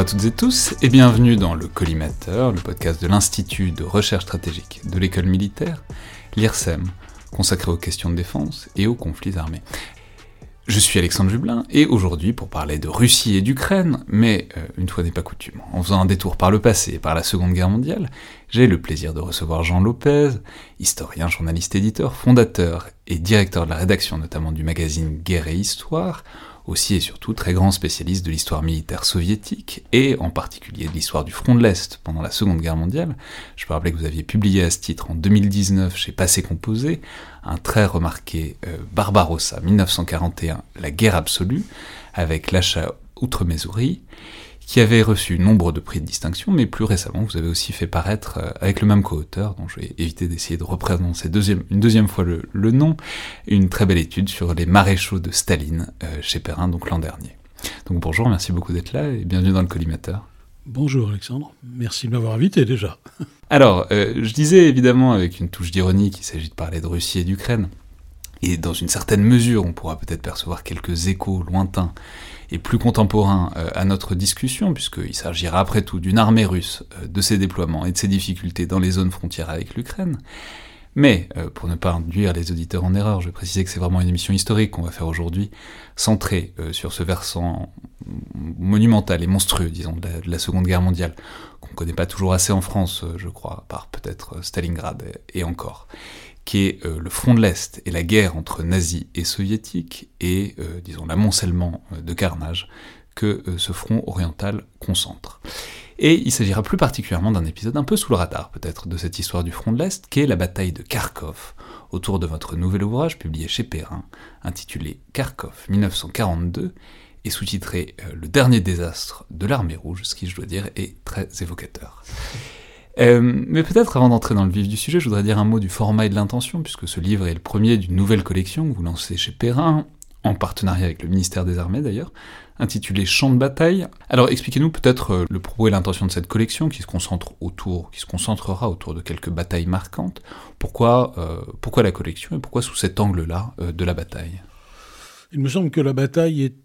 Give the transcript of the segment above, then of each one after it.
à toutes et tous et bienvenue dans le Collimateur, le podcast de l'Institut de recherche stratégique de l'école militaire, l'IRSEM, consacré aux questions de défense et aux conflits armés. Je suis Alexandre Jublin, et aujourd'hui pour parler de Russie et d'Ukraine, mais euh, une fois n'est pas coutume, en faisant un détour par le passé et par la Seconde Guerre mondiale, j'ai le plaisir de recevoir Jean Lopez, historien, journaliste, éditeur, fondateur et directeur de la rédaction notamment du magazine Guerre et Histoire, aussi et surtout très grand spécialiste de l'histoire militaire soviétique, et en particulier de l'histoire du front de l'Est pendant la Seconde Guerre mondiale. Je peux rappeler que vous aviez publié à ce titre en 2019 chez Passé Composé un très remarqué euh, Barbarossa 1941, la guerre absolue, avec l'achat outre-Mesourie, qui avait reçu nombre de prix de distinction, mais plus récemment, vous avez aussi fait paraître, euh, avec le même co-auteur, dont je vais éviter d'essayer de représenter deuxième, une deuxième fois le, nom, une très belle étude sur les maréchaux de Staline euh, chez Perrin, donc l'an dernier. Donc bonjour, merci beaucoup d'être là et bienvenue dans le collimateur. Bonjour Alexandre, merci de m'avoir invité déjà. Alors, euh, je disais évidemment avec une touche d'ironie qu'il s'agit de parler de Russie et d'Ukraine, et dans une certaine mesure, on pourra peut-être percevoir quelques échos lointains et plus contemporain euh, à notre discussion, puisqu'il s'agira après tout d'une armée russe, euh, de ses déploiements et de ses difficultés dans les zones frontières avec l'Ukraine. Mais, euh, pour ne pas induire les auditeurs en erreur, je vais préciser que c'est vraiment une émission historique qu'on va faire aujourd'hui, centrée sur ce versant monumental et monstrueux, disons, de la, Seconde Guerre mondiale, qu'on ne connaît pas toujours assez en France, je crois, par peut-être Stalingrad et encore qui est euh, le front de l'Est et la guerre entre nazis et soviétiques, et, euh, disons, l'amoncellement euh, de carnage que ce front oriental concentre. Et il s'agira plus particulièrement d'un épisode un peu sous le radar, peut-être, de cette histoire du front de l'Est, qui est la bataille de Kharkov, autour de votre nouvel ouvrage publié chez Perrin, intitulé Kharkov 1942, et sous-titré Le dernier désastre de l'armée rouge, ce qui, je dois dire, est très évocateur. Euh, mais peut-être avant d'entrer dans le vif du sujet, je voudrais dire un mot du format et de l'intention, puisque ce livre est le premier d'une nouvelle collection que vous lancez chez Perrin, en partenariat avec le ministère des Armées d'ailleurs, intitulé Champ de bataille. Alors expliquez-nous peut-être euh, le propos et l'intention de cette collection qui se concentre autour, qui se concentrera autour de quelques batailles marquantes. Pourquoi, euh, pourquoi la collection et pourquoi sous cet angle-là de la bataille? Il me semble que la bataille est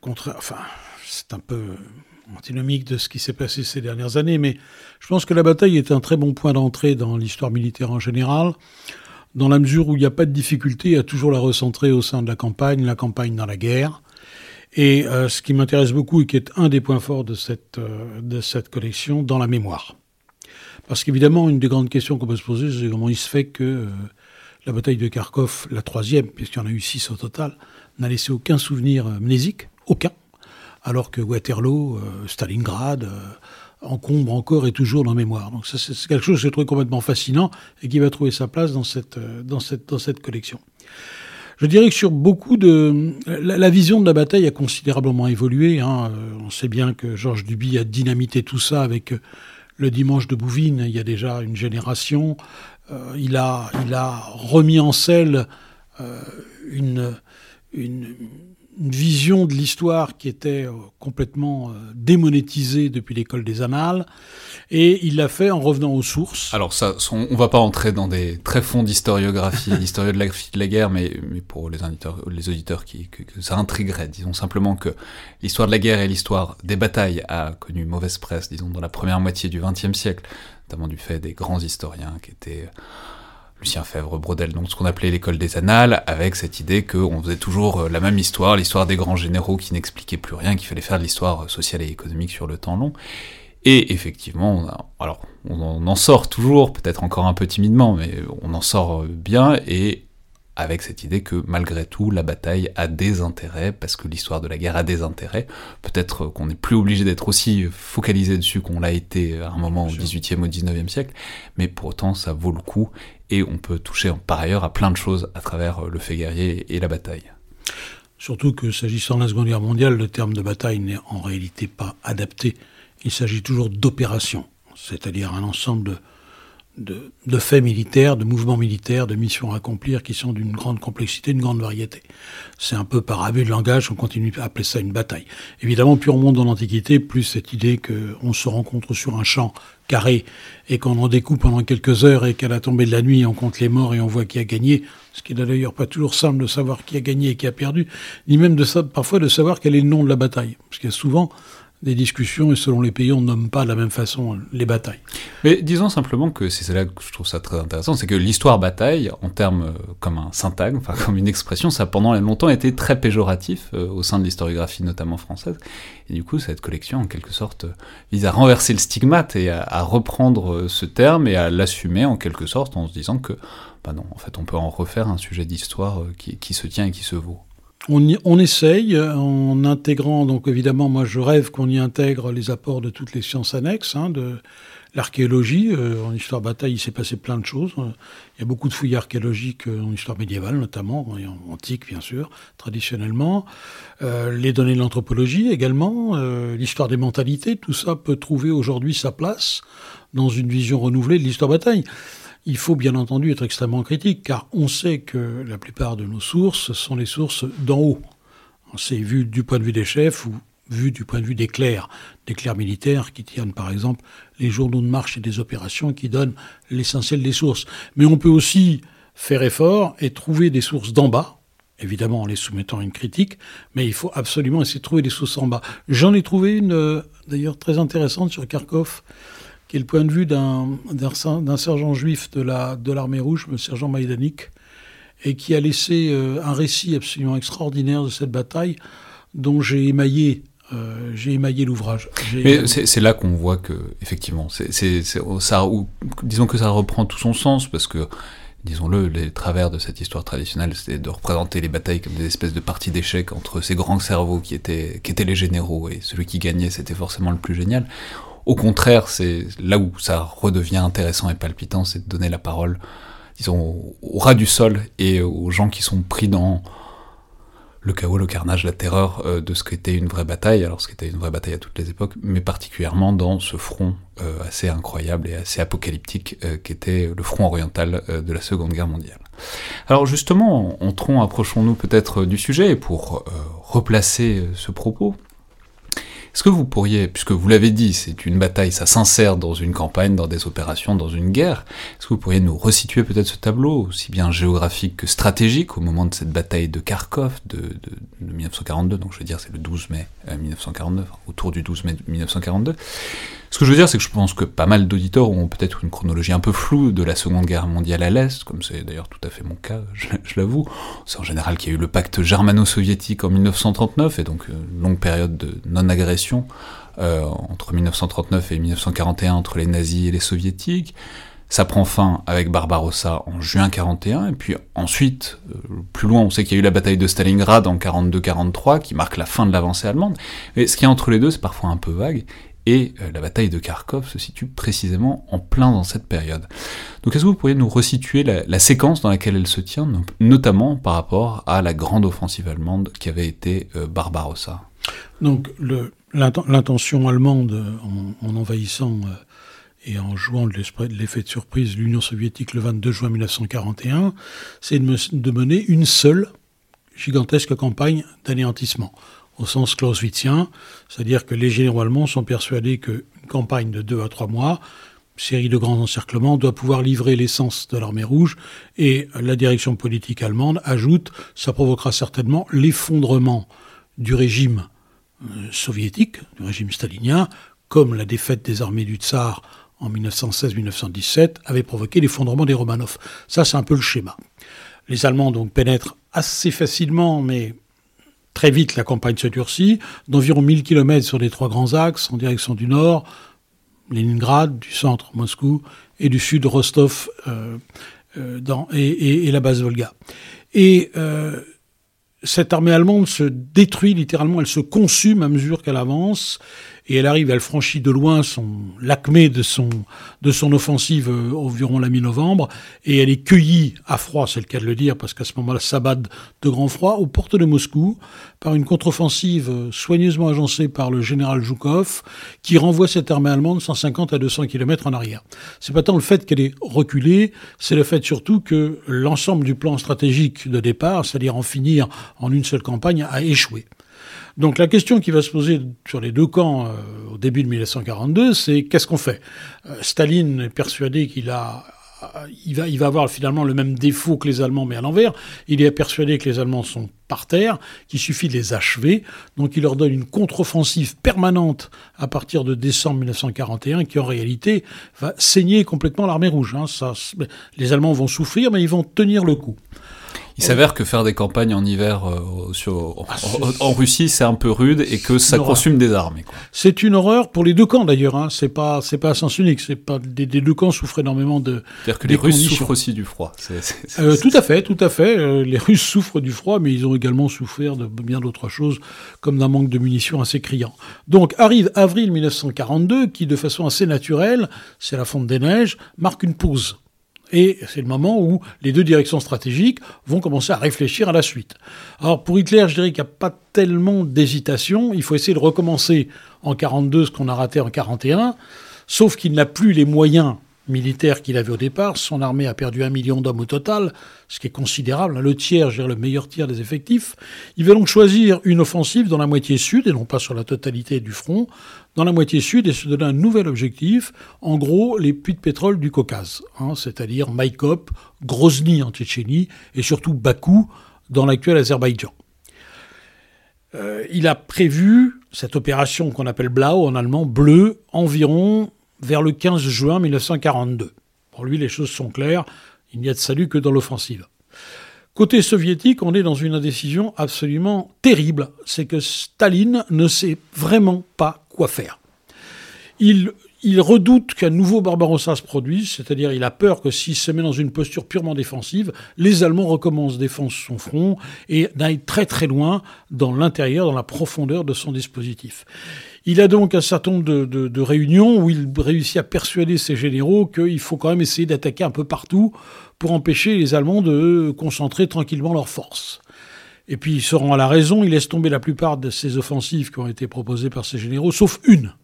contraire. Enfin, c'est un peu antinomique de ce qui s'est passé ces dernières années, mais je pense que la bataille est un très bon point d'entrée dans l'histoire militaire en général, dans la mesure où il n'y a pas de difficulté à toujours la recentrer au sein de la campagne, la campagne dans la guerre. Et euh, ce qui m'intéresse beaucoup et qui est un des points forts de cette, euh, de cette collection, dans la mémoire. Parce qu'évidemment, une des grandes questions qu'on peut se poser, c'est comment il se fait que euh, la bataille de Kharkov, la troisième, puisqu'il y en a eu six au total, n'a laissé aucun souvenir mnésique, aucun alors que Waterloo, euh, Stalingrad, euh, encombre encore et toujours dans la mémoire. Donc c'est quelque chose que j'ai trouvé complètement fascinant et qui va trouver sa place dans cette, euh, dans cette, dans cette collection. Je dirais que sur beaucoup de... La, vision de la bataille a considérablement évolué. Hein. On sait bien que Georges Duby a dynamité tout ça avec le dimanche de Bouvines, il y a déjà une génération. il, a, il a remis en selle une, une, une vision de l'histoire qui était euh, complètement euh, démonétisée depuis l'école des annales, et il l'a fait en revenant aux sources. Alors ça, on va pas entrer dans des très fonds d'historiographie, d'historiographie de la guerre, mais, mais pour les auditeurs, les auditeurs qui, que, ça intriguerait, disons simplement que l'histoire de la guerre et l'histoire des batailles a connu mauvaise presse, disons, dans la première moitié du XXe siècle, notamment du fait des grands historiens qui étaient Lucien Fèvre Brodel, donc ce qu'on appelait l'école des annales, avec cette idée qu'on faisait toujours la même histoire, l'histoire des grands généraux qui n'expliquaient plus rien, qu'il fallait faire de l'histoire sociale et économique sur le temps long. Et effectivement, on alors on en sort toujours, peut-être encore un peu timidement, mais on en sort bien, et avec cette idée que malgré tout, la bataille a des intérêts, parce que l'histoire de la guerre a des intérêts. Peut-être qu'on n'est plus obligé d'être aussi focalisé dessus qu'on l'a été à un moment au XVIIIe, au XIXe siècle, mais pour autant, ça vaut le coup, et on peut toucher par ailleurs à plein de choses à travers le fait guerrier et la bataille. Surtout que s'agissant de la Seconde Guerre mondiale, le terme de bataille n'est en réalité pas adapté. Il s'agit toujours d'opération, c'est-à-dire un ensemble de de, faits militaires, de mouvements militaires, de missions à accomplir qui sont d'une grande complexité, d'une grande variété. C'est un peu par abus de langage qu'on continue à appeler ça une bataille. Évidemment, plus on monte dans l'Antiquité, plus cette idée qu'on se rencontre sur un champ carré et qu'on en découpe pendant quelques heures et qu'à la tombée de la nuit, on compte les morts et on voit qui a gagné, ce qui n'est d'ailleurs pas toujours simple de savoir qui a gagné et qui a perdu, ni même de, parfois de savoir quel est le nom de la bataille. Parce qu'il y a souvent des discussions et selon les pays, on nomme pas de la même façon les batailles. Mais disons simplement que c'est là que je trouve ça très intéressant, c'est que l'histoire bataille, en termes euh, comme un syntagme, enfin comme une expression, ça a pendant longtemps été très péjoratif euh, au sein de l'historiographie notamment française. Et du coup, cette collection, en quelque sorte, vise à renverser le stigmate et à, reprendre euh, ce terme et à l'assumer en quelque sorte en se disant que, bah non, en fait, on peut en refaire un sujet d'histoire qui se tient et qui se vaut. On, essaye en intégrant, donc évidemment, moi je rêve qu'on y intègre les apports de toutes les sciences annexes, hein, de l'archéologie. Euh, en histoire bataille, il s'est passé plein de choses. Il y a beaucoup de fouilles archéologiques euh, en histoire médiévale, notamment, et en antique, bien sûr, traditionnellement. Euh, les données de l'anthropologie également, l'histoire des mentalités, tout ça peut trouver aujourd'hui sa place dans une vision renouvelée de l'histoire bataille. Il faut bien entendu être extrêmement critique, car on sait que la plupart de nos sources sont les sources d'en haut. C'est vu du point de vue des chefs ou vu du point de vue des clercs, des clercs militaires qui tiennent par exemple les journaux de marche et des opérations qui donnent l'essentiel des sources. Mais on peut aussi faire effort et trouver des sources d'en bas, évidemment en les soumettant à une critique, mais il faut absolument essayer de trouver des sources en bas. J'en ai trouvé une euh, d'ailleurs très intéressante sur Kharkov qui est le point de vue d'un sergent juif de l'armée de rouge, le sergent Maïdanik, et qui a laissé euh, un récit absolument extraordinaire de cette bataille dont j'ai émaillé euh, j'ai émaillé l'ouvrage. Mais c'est là qu'on voit que, effectivement, c'est ça, ou, disons que ça reprend tout son sens, parce que, disons-le, les travers de cette histoire traditionnelle, c'était de représenter les batailles comme des espèces de parties d'échecs entre ces grands cerveaux qui étaient, qui étaient les généraux, et celui qui gagnait, c'était forcément le plus génial. Au contraire, c'est là où ça redevient intéressant et palpitant, c'est de donner la parole, disons, au ras du sol et aux gens qui sont pris dans le chaos, le carnage, la terreur euh, de ce qu'était une vraie bataille, alors ce qu'était une vraie bataille à toutes les époques, mais particulièrement dans ce front euh, assez incroyable et assez apocalyptique euh, qu'était le front oriental de la Seconde Guerre mondiale. Alors justement, entrons, approchons-nous peut-être du sujet pour replacer ce propos. Est-ce que vous pourriez, puisque vous l'avez dit, c'est une bataille, ça s'insère dans une campagne, dans des opérations, dans une guerre, est-ce que vous pourriez nous resituer peut-être ce tableau, aussi bien géographique que stratégique, au moment de cette bataille de Kharkov de, de, de 1942, donc je veux dire c'est le 12 mai 1942, euh, autour du 12 mai 1942 ce que je veux dire, c'est que je pense que pas mal d'auditeurs ont peut-être une chronologie un peu floue de la Seconde Guerre mondiale à l'Est, comme c'est d'ailleurs tout à fait mon cas, je, l'avoue. C'est en général qu'il y a eu le pacte germano-soviétique en 1939, et donc une longue période de non-agression euh, entre 1939 et 1941 entre les nazis et les soviétiques. Ça prend fin avec Barbarossa en juin 41, et puis ensuite, euh, plus loin, on sait qu'il y a eu la bataille de Stalingrad en 42-43, qui marque la fin de l'avancée allemande. Mais ce qui est entre les deux, c'est parfois un peu vague, et euh, la bataille de Kharkov se situe précisément en plein dans cette période. Donc est-ce que vous pourriez nous resituer la, séquence dans laquelle elle se tient, notamment par rapport à la grande offensive allemande qui avait été euh, Barbarossa? Donc l'intention allemande en, envahissant euh, et en jouant de l'effet de surprise l'Union soviétique le 22 juin 1941, c'est de mener une seule gigantesque campagne d'anéantissement au sens clausewitzien, c'est-à-dire que les généraux allemands sont persuadés qu'une campagne de deux à trois mois, série de grands encerclements, doit pouvoir livrer l'essence de l'armée rouge, et la direction politique allemande ajoute, ça provoquera certainement l'effondrement du régime euh, soviétique, du régime stalinien, comme la défaite des armées du tsar en 1916-1917 avait provoqué l'effondrement des Romanov. Ça, c'est un peu le schéma. Les Allemands donc pénètrent assez facilement, mais très vite la campagne se durcit, d'environ 1000 km sur les trois grands axes en direction du nord, Leningrad, du centre Moscou, et du sud Rostov euh, euh, et, la base Volga. Et euh, cette armée allemande se détruit littéralement, elle se consume à mesure qu'elle avance, et elle arrive, elle franchit de loin son l'acmé de son de son offensive euh, environ la mi-novembre, et elle est cueillie à froid, c'est le cas de le dire, parce qu'à ce moment-là, ça bat de grand froid, aux portes de Moscou, par une contre-offensive euh, soigneusement agencée par le général Zhukov, qui renvoie cette armée allemande 150 à 200 km en arrière. C'est pas tant le fait qu'elle est reculée, c'est le fait surtout que l'ensemble du plan stratégique de départ, c'est-à-dire en finir en une seule campagne, a échoué. Donc la question qui va se poser sur les deux camps euh, au début de 1942, c'est qu'est-ce qu'on fait? Euh, Staline est persuadé qu'il a il va, il va avoir finalement le même défaut que les Allemands, mais à l'envers. Il est persuadé que les Allemands sont par terre, qu'il suffit de les achever. Donc il leur donne une contre-offensive permanente à partir de décembre 1941, qui en réalité va saigner complètement l'armée rouge. Hein. Les Allemands vont souffrir, mais ils vont tenir le coup. Il s'avère que faire des campagnes en hiver euh, sur, ah, en, Russie, c'est un peu rude et que ça consomme des armes. C'est une horreur pour les deux camps d'ailleurs. Hein. C'est pas c'est pas un sens unique. C'est pas des, deux camps souffrent énormément de. C'est-à-dire que les Russes souffrent aussi du froid. Euh, tout à fait, tout à fait. Euh, les Russes souffrent du froid, mais ils ont également souffert de bien d'autres choses, comme d'un manque de munitions assez criant. Donc arrive avril 1942, qui de façon assez naturelle, c'est la fonte des neiges, marque une pause. Et c'est le moment où les deux directions stratégiques vont commencer à réfléchir à la suite. Alors pour Hitler, je dirais qu'il n'y a pas tellement d'hésitation. Il faut essayer de recommencer en 42 ce qu'on a raté en 41, sauf qu'il n'a plus les moyens militaire qu'il avait au départ. Son armée a perdu un million d'hommes au total, ce qui est considérable. Le tiers, je le meilleur tiers des effectifs. Il va donc choisir une offensive dans la moitié sud, et non pas sur la totalité du front, dans la moitié sud, et se donner un nouvel objectif, en gros, les puits de pétrole du Caucase, hein, c'est-à-dire Maïkop, Grozny en Tchétchénie, et surtout Bakou dans l'actuel Azerbaïdjan. Euh, il a prévu cette opération qu'on appelle Blau en allemand, bleu, environ vers le 15 juin 1942. Pour lui, les choses sont claires, il n'y a de salut que dans l'offensive. Côté soviétique, on est dans une indécision absolument terrible. C'est que Staline ne sait vraiment pas quoi faire. Il, redoute qu'un nouveau Barbarossa se produise, c'est-à-dire il a peur que s'il se met dans une posture purement défensive, les Allemands recommencent défense son front et n'aillent très très loin dans l'intérieur, dans la profondeur de son dispositif. Il a donc un certain nombre de, réunions où il réussit à persuader ses généraux qu'il faut quand même essayer d'attaquer un peu partout pour empêcher les Allemands de concentrer tranquillement leurs forces. Et puis il se rend à la raison, il laisse tomber la plupart de ces offensives qui ont été proposées par ses généraux, sauf une.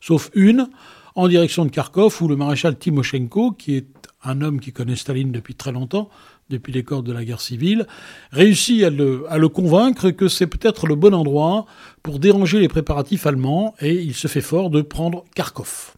Sauf une, en direction de Kharkov, où le maréchal Timoshenko, qui est un homme qui connaît Staline depuis très longtemps, depuis les corps de la guerre civile, réussit à le, convaincre que c'est peut-être le bon endroit pour déranger les préparatifs allemands, et il se fait fort de prendre Kharkov.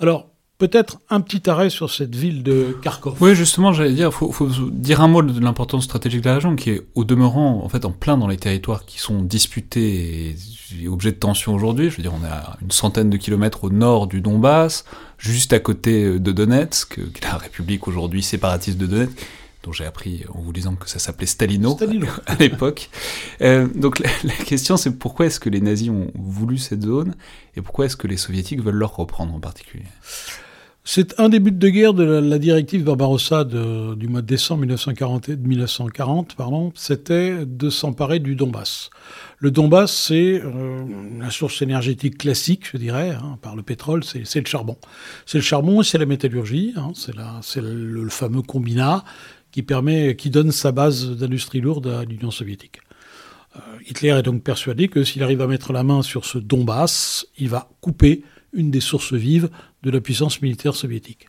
Alors, peut-être un petit arrêt sur cette ville de Kharkov. Oui, justement, j'allais dire, il faut, dire un mot de l'importance stratégique de la région, qui est au demeurant, en fait, en plein dans les territoires qui sont disputés et objets de tension aujourd'hui. Je veux dire, on est à une centaine de kilomètres au nord du Donbass, juste à côté de Donetsk, la république aujourd'hui séparatiste de Donetsk, dont j'ai appris en vous disant que ça s'appelait Stalino, à l'époque. Euh, donc la, question c'est pourquoi est-ce que les nazis ont voulu cette zone et pourquoi est-ce que les soviétiques veulent leur reprendre en particulier? C'est un des buts de guerre de la, directive Barbarossa du mois de décembre 1940, 1940 pardon, c'était de s'emparer du Donbass. Le Donbass, c'est euh, la source énergétique classique, je dirais, hein, par le pétrole, c'est le charbon. C'est le charbon, c'est la métallurgie, hein, c'est le, le, fameux combinat qui permet, qui donne sa base d'industrie lourde à l'Union soviétique. Euh, Hitler est donc persuadé que s'il arrive à mettre la main sur ce Donbass, il va couper une des sources vives de la puissance militaire soviétique.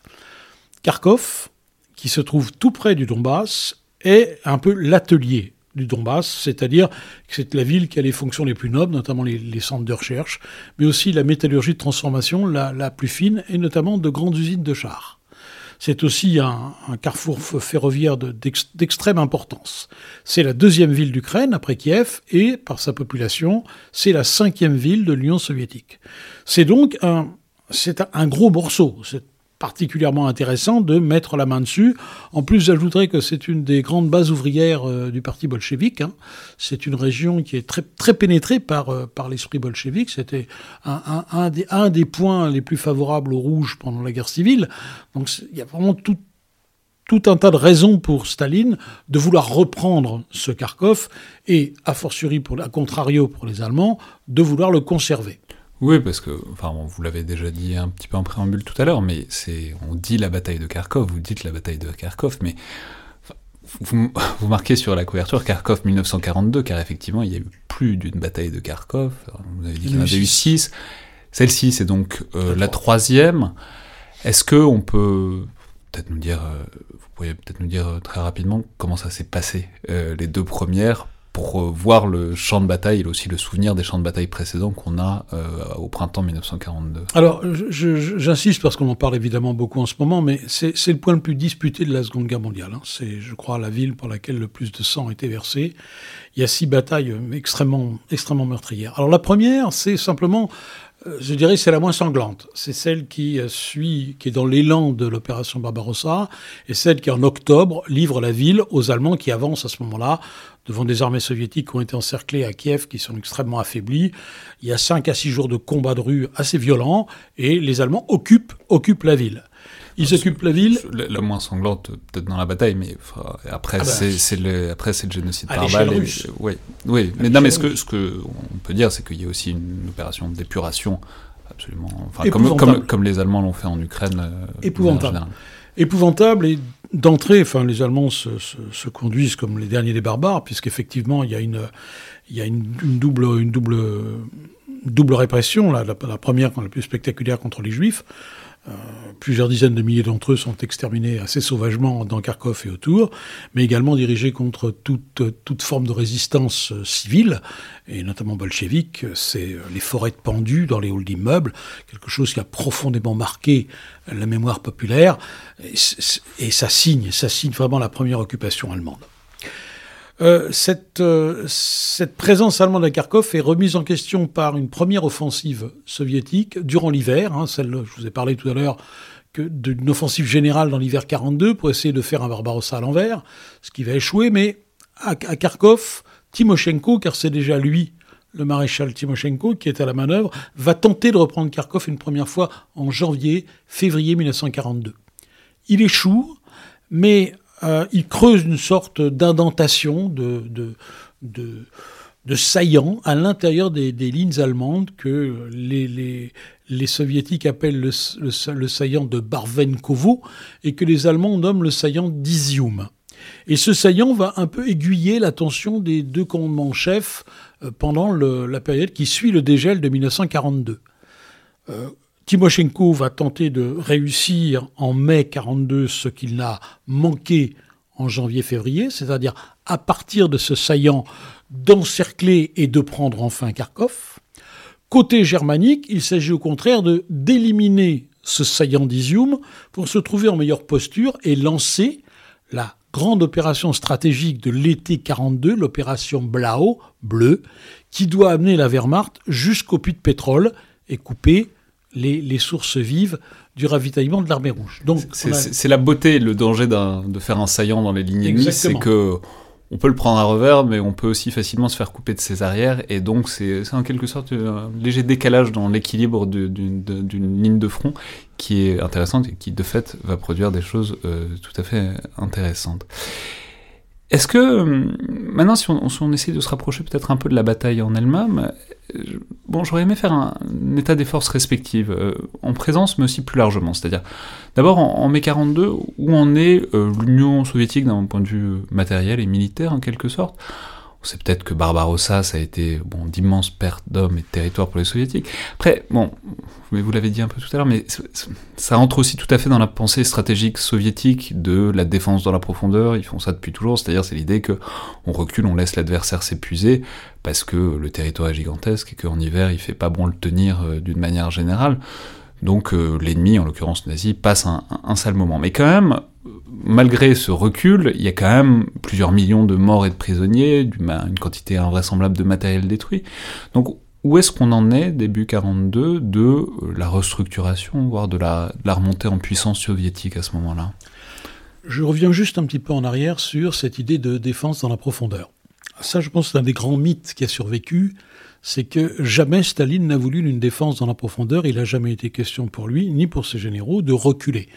Kharkov, qui se trouve tout près du Donbass, est un peu l'atelier du Donbass, c'est-à-dire que c'est la ville qui a les fonctions les plus nobles, notamment les, centres de recherche, mais aussi la métallurgie de transformation la, la plus fine, et notamment de grandes usines de chars. C'est aussi un, carrefour ferroviaire d'extrême importance. C'est la deuxième ville d'Ukraine après Kiev et, par sa population, c'est la cinquième ville de l'Union soviétique. C'est donc un, un gros morceau. Particulièrement intéressant de mettre la main dessus. En plus, j'ajouterais que c'est une des grandes bases ouvrières euh, du parti bolchevique. Hein. C'est une région qui est très, très pénétrée par, euh, par l'esprit bolchevique. C'était un, un, des, un, des, points les plus favorables aux rouges pendant la guerre civile. Donc il y a vraiment tout, tout un tas de raisons pour Staline de vouloir reprendre ce Kharkov et, a fortiori, pour, à contrario pour les Allemands, de vouloir le conserver. Oui, parce que, enfin, vous l'avez déjà dit un petit peu en préambule tout à l'heure, mais c'est, on dit la bataille de Kharkov, vous dites la bataille de Kharkov, mais vous, vous, marquez sur la couverture Kharkov 1942, car effectivement, il y a eu plus d'une bataille de Kharkov. Vous avez dit qu'il y en avait eu six. Celle-ci, c'est donc euh, la troisième. Est-ce que on peut peut-être nous dire, euh, vous pourriez peut-être nous dire très rapidement comment ça s'est passé euh, les deux premières pour euh, voir le champ de bataille et aussi le souvenir des champs de bataille précédents qu'on a euh, au printemps 1942. Alors, j'insiste parce qu'on en parle évidemment beaucoup en ce moment, mais c'est le point le plus disputé de la Seconde Guerre mondiale. Hein. C'est, je crois, la ville pour laquelle le plus de sang a été versé. Il y a six batailles euh, extrêmement, extrêmement meurtrières. Alors la première, c'est simplement je dirais c'est la moins sanglante. C'est celle qui suit, qui est dans l'élan de l'opération Barbarossa, et celle qui en octobre livre la ville aux Allemands qui avancent à ce moment-là devant des armées soviétiques qui ont été encerclées à Kiev, qui sont extrêmement affaiblies. Il y a cinq à six jours de combats de rue assez violents, et les Allemands occupent, occupent la ville. Ils occupent la ville. La, moins sanglante, peut-être dans la bataille, mais après, ah bah, c'est le, après c'est le génocide par balle. Oui, oui. mais non, mais ce que, ce que on peut dire, c'est qu'il y a aussi une opération d'épuration absolument, enfin, comme, comme, comme, les Allemands l'ont fait en Ukraine. Euh, Épouvantable. Épouvantable et d'entrée, enfin, les Allemands se, se, se, conduisent comme les derniers des barbares, puisqu'effectivement, il y a une, il y a une, une double, une double, double répression. Là, la, la, première, la plus spectaculaire contre les Juifs. Euh, plusieurs dizaines de milliers d'entre eux sont exterminés assez sauvagement dans Kharkov et autour, mais également dirigés contre toute, toute forme de résistance euh, civile, et notamment bolchevique. C'est euh, les forêts de pendus dans les halls d'immeubles, quelque chose qui a profondément marqué la mémoire populaire, et, et ça signe, ça signe vraiment la première occupation allemande. Euh, cette, euh, cette, présence allemande à Kharkov est remise en question par une première offensive soviétique durant l'hiver. Hein, celle, je vous ai parlé tout à l'heure d'une offensive générale dans l'hiver 42 pour essayer de faire un Barbarossa à l'envers, ce qui va échouer. Mais à, à Kharkov, Timoshenko, car c'est déjà lui, le maréchal Timoshenko, qui est à la manœuvre, va tenter de reprendre Kharkov une première fois en janvier, février 1942. Il échoue, mais euh, il creuse une sorte d'indentation, de, saillant à l'intérieur des, lignes allemandes que les, soviétiques appellent le, saillant de Barvenkovo et que les Allemands nomment le saillant d'Izium. Et ce saillant va un peu aiguiller l'attention des deux commandements chefs euh, pendant la période qui suit le dégel de 1942. Euh, Timoshenko va tenter de réussir en mai 42 ce qu'il n'a manqué en janvier-février, c'est-à-dire à partir de ce saillant d'encercler et de prendre enfin Kharkov. Côté germanique, il s'agit au contraire de d'éliminer ce saillant d'Izium pour se trouver en meilleure posture et lancer la grande opération stratégique de l'été 42, l'opération Blau, bleu, qui doit amener la Wehrmacht jusqu'au puits de pétrole et couper les, sources vives du ravitaillement de l'armée rouge. Donc c'est la beauté, le danger de faire un saillant dans les lignes ennemies, c'est que on peut le prendre à revers, mais on peut aussi facilement se faire couper de ses arrières, et donc c'est en quelque sorte un léger décalage dans l'équilibre d'une ligne de front qui est intéressante et qui de fait va produire des choses euh, tout à fait intéressantes. Est-ce que, euh, maintenant, si on, si essaie de se rapprocher peut-être un peu de la bataille en elle-même, euh, bon, j'aurais aimé faire un, état des forces respectives, euh, en présence, mais aussi plus largement. C'est-à-dire, d'abord, en, mai 42, où en est l'Union soviétique d'un point de vue matériel et militaire, en quelque sorte? C'est peut-être que Barbarossa, ça a été bon, d'immenses pertes d'hommes et de territoires pour les soviétiques. Après, bon, mais vous l'avez dit un peu tout à l'heure, mais ça entre aussi tout à fait dans la pensée stratégique soviétique de la défense dans la profondeur. Ils font ça depuis toujours, c'est-à-dire c'est l'idée que on recule, on laisse l'adversaire s'épuiser parce que le territoire est gigantesque et qu'en hiver il fait pas bon le tenir euh, d'une manière générale. Donc euh, l'ennemi, en l'occurrence nazi, passe un, un, sale moment. Mais quand même, malgré ce recul, il y a quand même plusieurs millions de morts et de prisonniers, une quantité invraisemblable de matériel détruit. Donc où est-ce qu'on en est, début 42, de la restructuration, voire de la, de la remontée en puissance soviétique à ce moment-là? Je reviens juste un petit peu en arrière sur cette idée de défense dans la profondeur. Ça, je pense, c'est un des grands mythes qui a survécu c'est que jamais Staline n'a voulu une défense dans la profondeur. Il n'a jamais été question pour lui, ni pour ses généraux, de reculer.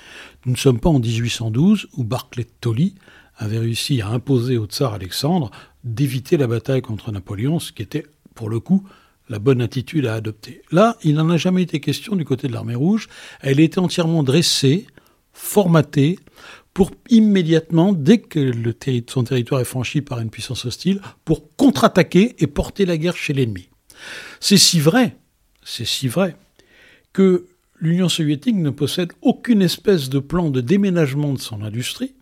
Nous ne sommes pas en 1812 où Barclay Tolly avait réussi à imposer au tsar Alexandre d'éviter la bataille contre Napoléon, ce qui était, pour le coup, la bonne attitude à adopter. Là, il n'en a jamais été question du côté de l'armée rouge. Elle était entièrement dressée, formatée, pour immédiatement, dès que son territoire est franchi par une puissance hostile, pour contre-attaquer et porter la guerre chez l'ennemi. C'est si vrai, c'est si vrai, que l'Union soviétique ne possède aucune espèce de plan de déménagement de son industrie,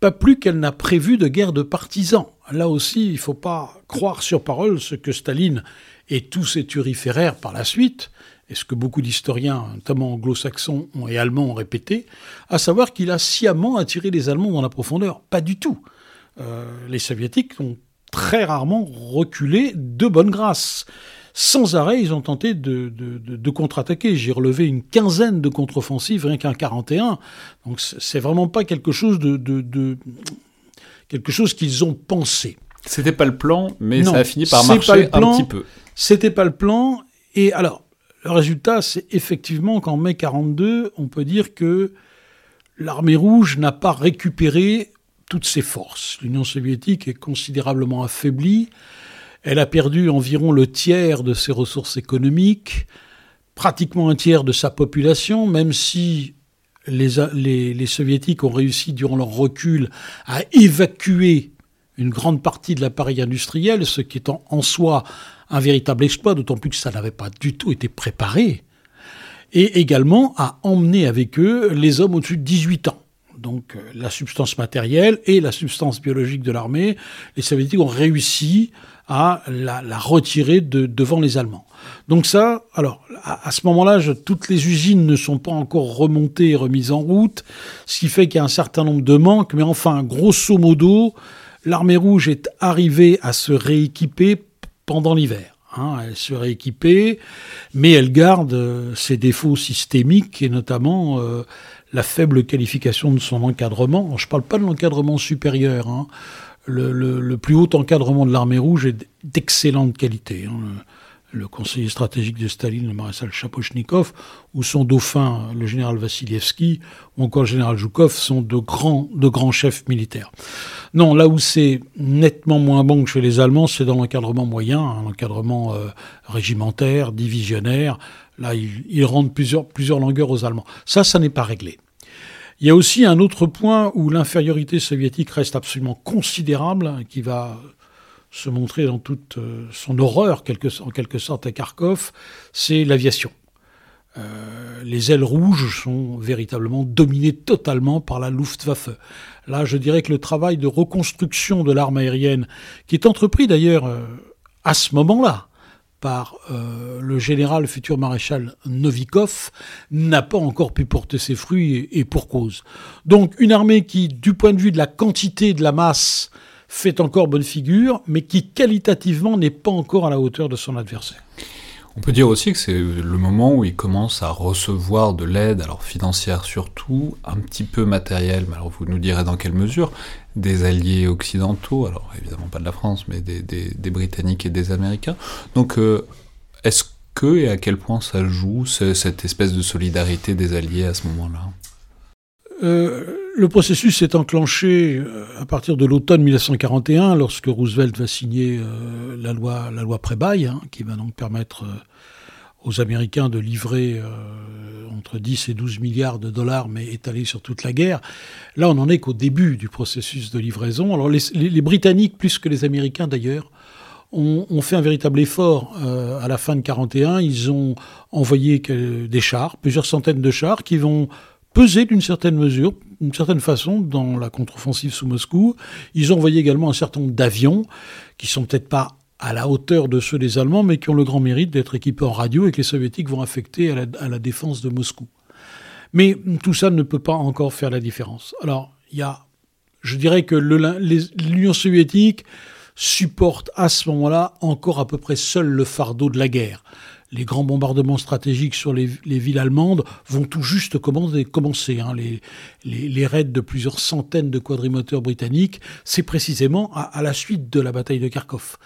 pas plus qu'elle n'a prévu de guerre de partisans. Là aussi, il ne faut pas croire sur parole ce que Staline et tous ses turiféraires par la suite, et ce que beaucoup d'historiens, notamment anglo-saxons et allemands, ont répété, à savoir qu'il a sciemment attiré les Allemands dans la profondeur. Pas du tout. Euh, les Soviétiques ont très rarement reculé de bonne grâce. Sans arrêt, ils ont tenté de, de, contre-attaquer. J'ai relevé une quinzaine de contre-offensives, rien qu'un 41. Donc c'est vraiment pas quelque chose de, quelque chose qu'ils ont pensé. C'était pas le plan, mais ça a fini par marcher un petit peu. C'était pas le plan. Et alors, le résultat, c'est effectivement qu'en mai 42, on peut dire que l'armée rouge n'a pas récupéré toutes ses forces. L'Union soviétique est considérablement affaiblie. Elle a perdu environ le tiers de ses ressources économiques, pratiquement un tiers de sa population, même si les, soviétiques ont réussi durant leur recul à évacuer une grande partie de l'appareil industriel, ce qui est en, en soi un véritable exploit, d'autant plus que ça n'avait pas du tout été préparé, et également à emmener avec eux les hommes au-dessus de 18 ans donc euh, la substance matérielle et la substance biologique de l'armée, les Soviétiques ont réussi à la, retirer de, devant les Allemands. Donc ça, alors à, ce moment-là, toutes les usines ne sont pas encore remontées et remises en route, ce qui fait qu'il y a un certain nombre de manques, mais enfin, grosso modo, l'armée rouge est arrivée à se rééquiper pendant l'hiver. Hein, elle se rééquipée, mais elle garde euh, ses défauts systémiques et notamment euh, la faible qualification de son encadrement. Je ne parle pas de l'encadrement supérieur. Hein. Le, plus haut encadrement de l'armée rouge est d'excellente qualité. Hein. Le, conseiller stratégique de Staline, le maréchal Chapochnikov, ou son dauphin, le général Vassilievski, ou encore le général Zhukov, sont de grands, chefs militaires. Non, là où c'est nettement moins bon que chez les Allemands, c'est dans l'encadrement moyen, hein, l'encadrement euh, régimentaire, divisionnaire. Là, ils, ils rendent plusieurs, plusieurs longueurs aux Allemands. Ça, ça n'est pas réglé. Il y a aussi un autre point où l'infériorité soviétique reste absolument considérable, qui va se montrer dans toute euh, son horreur, en quelque sorte, à Kharkov, c'est l'aviation. Euh, les ailes rouges sont véritablement dominées totalement par la Luftwaffe. Là, je dirais que le travail de reconstruction de l'arme aérienne, qui est entrepris d'ailleurs euh, à ce moment-là, par euh, le général futur maréchal Novikov n'a pas encore pu porter ses fruits et, pour cause. Donc une armée qui, du point de vue de la quantité de la masse, fait encore bonne figure, mais qui qualitativement n'est pas encore à la hauteur de son adversaire. On peut dire aussi que c'est le moment où il commence à recevoir de l'aide, alors financière surtout, un petit peu matérielle, mais alors vous nous direz dans quelle mesure, des alliés occidentaux, alors évidemment pas de la France, mais des, Britanniques et des Américains. Donc euh, est-ce que et à quel point ça joue cette espèce de solidarité des alliés à ce moment-là? Euh, le processus s'est enclenché euh, à partir de l'automne 1941, lorsque Roosevelt va signer la loi, la loi hein, qui va donc permettre aux Américains de livrer entre 10 et 12 milliards de dollars, mais étalés sur toute la guerre. Là, on n'en est qu'au début du processus de livraison. Alors, les, Britanniques, plus que les Américains d'ailleurs, ont, fait un véritable effort euh, à la fin de 41. Ils ont envoyé des chars, plusieurs centaines de chars, qui vont peser d'une certaine mesure, d'une certaine façon, dans la contre-offensive sous Moscou. Ils ont envoyé également un certain nombre d'avions, qui sont peut-être pas à la hauteur de ceux des Allemands, mais qui ont le grand mérite d'être équipés en radio et que les Soviétiques vont affecter à la, défense de Moscou. Mais tout ça ne peut pas encore faire la différence. Alors, il y a, je dirais que l'Union soviétique supporte à ce moment-là encore à peu près seul le fardeau de la guerre. Les grands bombardements stratégiques sur les, villes allemandes vont tout juste commencer. Hein. Les, raids de plusieurs centaines de quadrimoteurs britanniques, c'est précisément à, la suite de la bataille de Kharkov.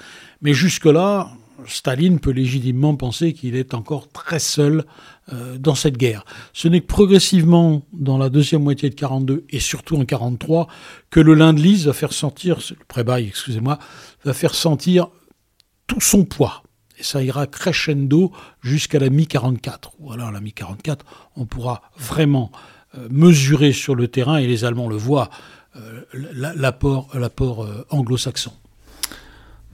Mais jusque-là, Staline peut légitimement penser qu'il est encore très seul euh, dans cette guerre. Ce n'est que progressivement, dans la deuxième moitié de 42 et surtout en 43, que le Lend-Lease va faire sentir, le excusez-moi, va faire sentir tout son poids. Et ça ira crescendo jusqu'à la mi-44. Voilà, la mi-44, on pourra vraiment euh, mesurer sur le terrain, et les Allemands le voient, euh, l'apport anglo-saxon.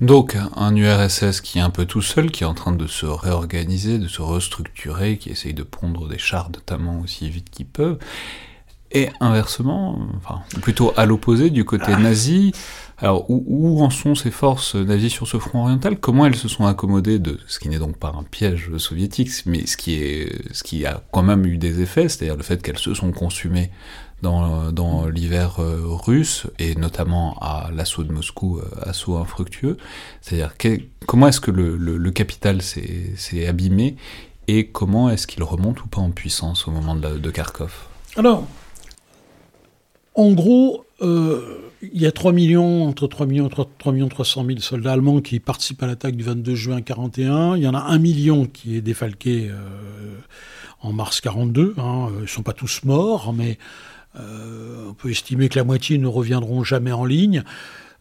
Donc un URSS qui est un peu tout seul, qui est en train de se réorganiser, de se restructurer, qui essaye de pondre des chars notamment aussi vite qu'ils peuvent, et inversement, enfin plutôt à l'opposé du côté ah. nazi. Alors où, en sont ces forces nazies sur ce front oriental? Comment elles se sont accommodées de ce qui n'est donc pas un piège soviétique, mais ce qui est ce qui a quand même eu des effets, c'est-à-dire le fait qu'elles se sont consumées dans, l'hiver euh, russe, et notamment à l'assaut de Moscou, euh, assaut infructueux. C'est-à-dire comment est-ce que le, capital s'est abîmé, et comment est-ce qu'il remonte ou pas en puissance au moment de, de Kharkov? Alors, en gros, il y a 3 millions, entre 3 millions et 3, millions 300 000 soldats allemands qui participent à l'attaque du 22 juin 41. Il y en a 1 million qui est défalqué en mars 42. Hein. Ils ne sont pas tous morts, mais euh, on peut estimer que la moitié ne reviendront jamais en ligne.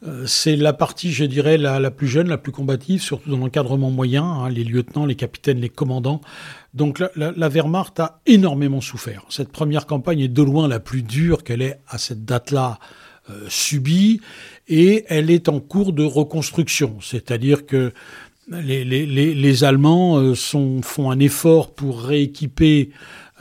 Euh, c'est la partie, je dirais, la, plus jeune, la plus combative, surtout dans l'encadrement moyen, hein, les lieutenants, les capitaines, les commandants. Donc la, Wehrmacht a énormément souffert. Cette première campagne est de loin la plus dure qu'elle ait à cette date-là euh, subie, et elle est en cours de reconstruction. C'est-à-dire que les, Allemands font un effort pour rééquiper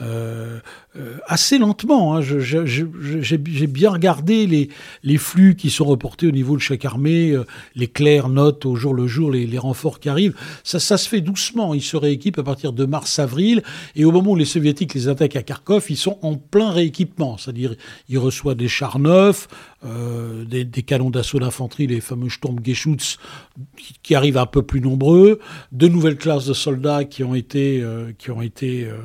euh, euh, assez lentement. Hein. J'ai bien regardé les, les, flux qui sont reportés au niveau de chaque armée, euh, les clairs notent au jour le jour les, les, renforts qui arrivent. Ça, ça se fait doucement. Ils se rééquipent à partir de mars-avril. Et au moment où les soviétiques les attaquent à Kharkov, ils sont en plein rééquipement. C'est-à-dire, ils reçoivent des chars neufs, euh, des, des, canons d'assaut d'infanterie, les fameux Sturmgeschütz, qui, qui, arrivent un peu plus nombreux, de nouvelles classes de soldats qui ont été, euh, qui ont été euh,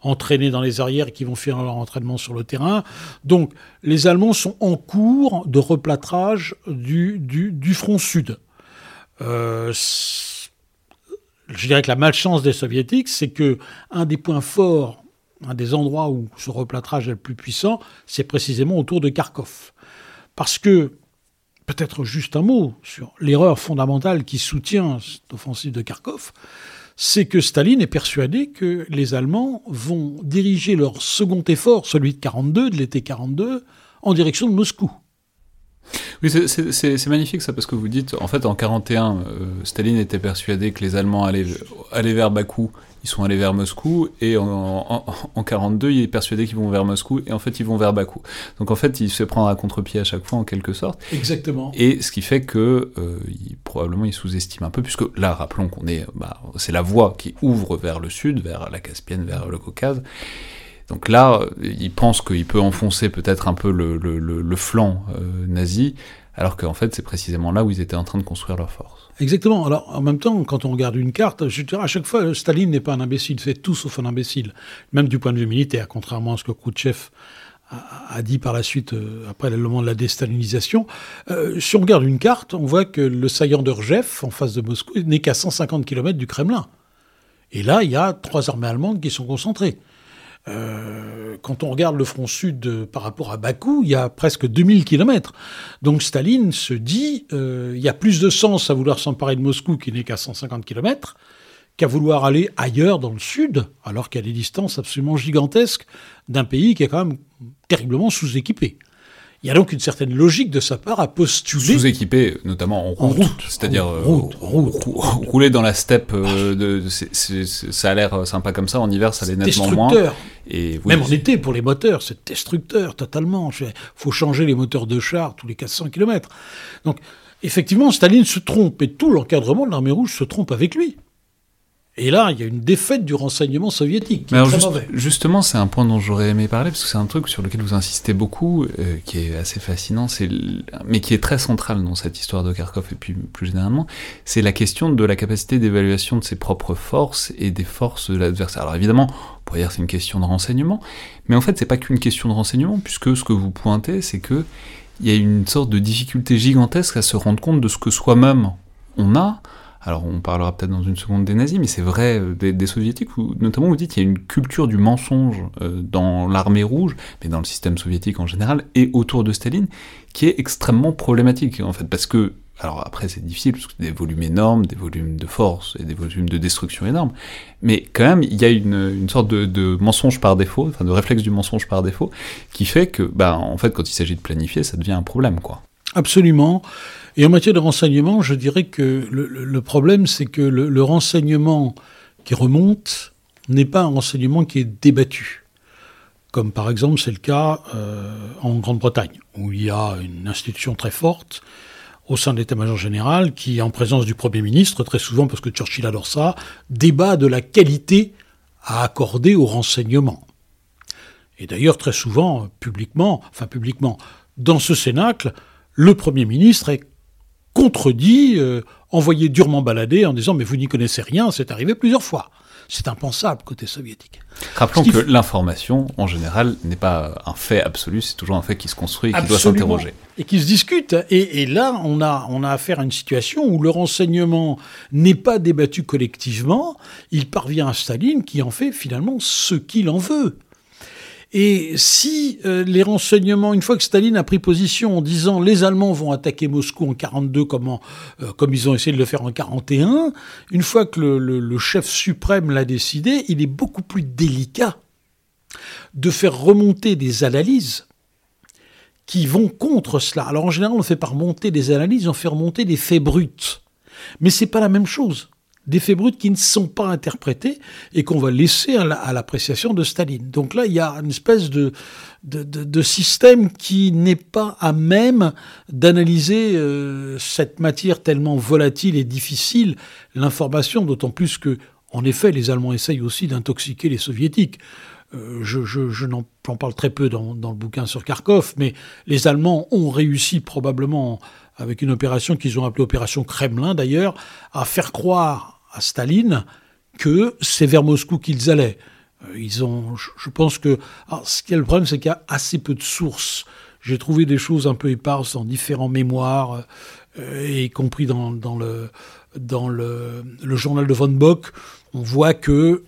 entraînés dans les arrières et qui vont faire leur entraînement sur le terrain. Donc, les Allemands sont en cours de replâtrage du, front sud. je dirais que la malchance des soviétiques, c'est que un des points forts un des endroits où ce replâtrage est le plus puissant, c'est précisément autour de Kharkov. Parce que, peut-être juste un mot sur l'erreur fondamentale qui soutient cette offensive de Kharkov, c'est que Staline est persuadé que les Allemands vont diriger leur second effort, celui de 42, de l'été 42, en direction de Moscou. Oui, c'est magnifique ça, parce que vous dites, en fait, en 41, euh, Staline était persuadé que les Allemands allaient, allaient vers Bakou ils sont allés vers Moscou, et en, en, 42, il est persuadé qu'ils vont vers Moscou, et en fait, ils vont vers Bakou. Donc en fait, il se prend à contre-pied à chaque fois, en quelque sorte. Exactement. Et ce qui fait que, euh, il, probablement, il sous-estime un peu, puisque là, rappelons qu'on est, bah, c'est la voie qui ouvre vers le sud, vers la Caspienne, vers le Caucase. Donc là, il pense qu'il peut enfoncer peut-être un peu le, le, le, flanc euh, nazi, alors qu'en fait, c'est précisément là où ils étaient en train de construire leur force. Exactement. Alors, en même temps, quand on regarde une carte, je dirais à chaque fois, Staline n'est pas un imbécile, fait tout sauf un imbécile, même du point de vue militaire, contrairement à ce que Khrouchtchev a, dit par la suite, euh, après le moment de la déstalinisation. Euh, si on regarde une carte, on voit que le saillant de Rjev, en face de Moscou, n'est qu'à 150 km du Kremlin. Et là, il y a trois armées allemandes qui sont concentrées. Euh, quand on regarde le front sud euh, par rapport à Bakou, il y a presque 2000 km. Donc Staline se dit, euh, il y a plus de sens à vouloir s'emparer de Moscou qui n'est qu'à 150 km qu'à vouloir aller ailleurs dans le sud, alors qu'il y a des distances absolument gigantesques d'un pays qui est quand même terriblement sous-équipé. Il y a donc une certaine logique de sa part à postuler. Sous-équipé, notamment en route, c'est-à-dire euh, rouler dans la steppe. Euh, de, ça a l'air sympa comme ça. En hiver, ça l'est nettement moins. Et Même en été, pour les moteurs, c'est destructeur totalement. Il faut changer les moteurs de char tous les 400 km. Donc, effectivement, Staline se trompe et tout l'encadrement de l'armée rouge se trompe avec lui. Et là, il y a une défaite du renseignement soviétique. Qui est très mauvais. Justement, c'est un point dont j'aurais aimé parler, parce que c'est un truc sur lequel vous insistez beaucoup, euh, qui est assez fascinant, mais qui est très central dans cette histoire de Kharkov, et puis plus généralement, c'est la question de la capacité d'évaluation de ses propres forces et des forces de l'adversaire. Alors évidemment, on pourrait dire que c'est une question de renseignement, mais en fait, c'est pas qu'une question de renseignement, puisque ce que vous pointez, c'est que il y a une sorte de difficulté gigantesque à se rendre compte de ce que soi-même on a, alors on parlera peut-être dans une seconde des nazis, mais c'est vrai euh, des, soviétiques, où, notamment vous dites qu'il y a une culture du mensonge euh, dans l'armée rouge, mais dans le système soviétique en général, et autour de Staline, qui est extrêmement problématique en fait, parce que, alors après c'est difficile, parce que des volumes énormes, des volumes de force et des volumes de destruction énormes, mais quand même il y a une, sorte de, mensonge par défaut, enfin de réflexe du mensonge par défaut, qui fait que, bah, en fait quand il s'agit de planifier, ça devient un problème quoi. Absolument. Et en matière de renseignement, je dirais que le, problème, c'est que le, renseignement qui remonte n'est pas un renseignement qui est débattu. Comme par exemple, c'est le cas euh, en Grande-Bretagne, où il y a une institution très forte au sein de l'état-major général qui, en présence du Premier ministre, très souvent, parce que Churchill adore ça, débat de la qualité à accorder au renseignement. Et d'ailleurs, très souvent, publiquement, enfin publiquement, dans ce cénacle, le Premier ministre est contredit, euh, envoyé durement balader en disant mais vous n'y connaissez rien, c'est arrivé plusieurs fois. C'est impensable côté soviétique. Rappelons que l'information, en général, n'est pas un fait absolu, c'est toujours un fait qui se construit et qui doit s'interroger. Et qui se discute. Et, et, là, on a, on a affaire à une situation où le renseignement n'est pas débattu collectivement. Il parvient à Staline qui en fait finalement ce qu'il en veut. Et si euh, les renseignements, une fois que Staline a pris position en disant les Allemands vont attaquer Moscou en 42 comme, euh, comme ils ont essayé de le faire en 41, une fois que le, chef suprême l'a décidé, il est beaucoup plus délicat de faire remonter des analyses qui vont contre cela. Alors en général, on ne fait pas remonter des analyses, on fait remonter des faits bruts. Mais c'est pas la même chose des faits bruts qui ne sont pas interprétés et qu'on va laisser à l'appréciation de Staline. Donc là, il y a une espèce de, de, système qui n'est pas à même d'analyser euh, cette matière tellement volatile et difficile, l'information, d'autant plus que, en effet, les Allemands essayent aussi d'intoxiquer les Soviétiques. Euh, je, n'en parle très peu dans, dans, le bouquin sur Kharkov, mais les Allemands ont réussi probablement, avec une opération qu'ils ont appelée opération Kremlin d'ailleurs, à faire croire à Staline que c'est vers Moscou qu'ils allaient. Euh, ils ont, je pense que, ce qui est le problème, c'est qu'il y a assez peu de sources. J'ai trouvé des choses un peu éparses dans différents mémoires, euh, y compris dans, le, dans le, journal de von Bock. On voit que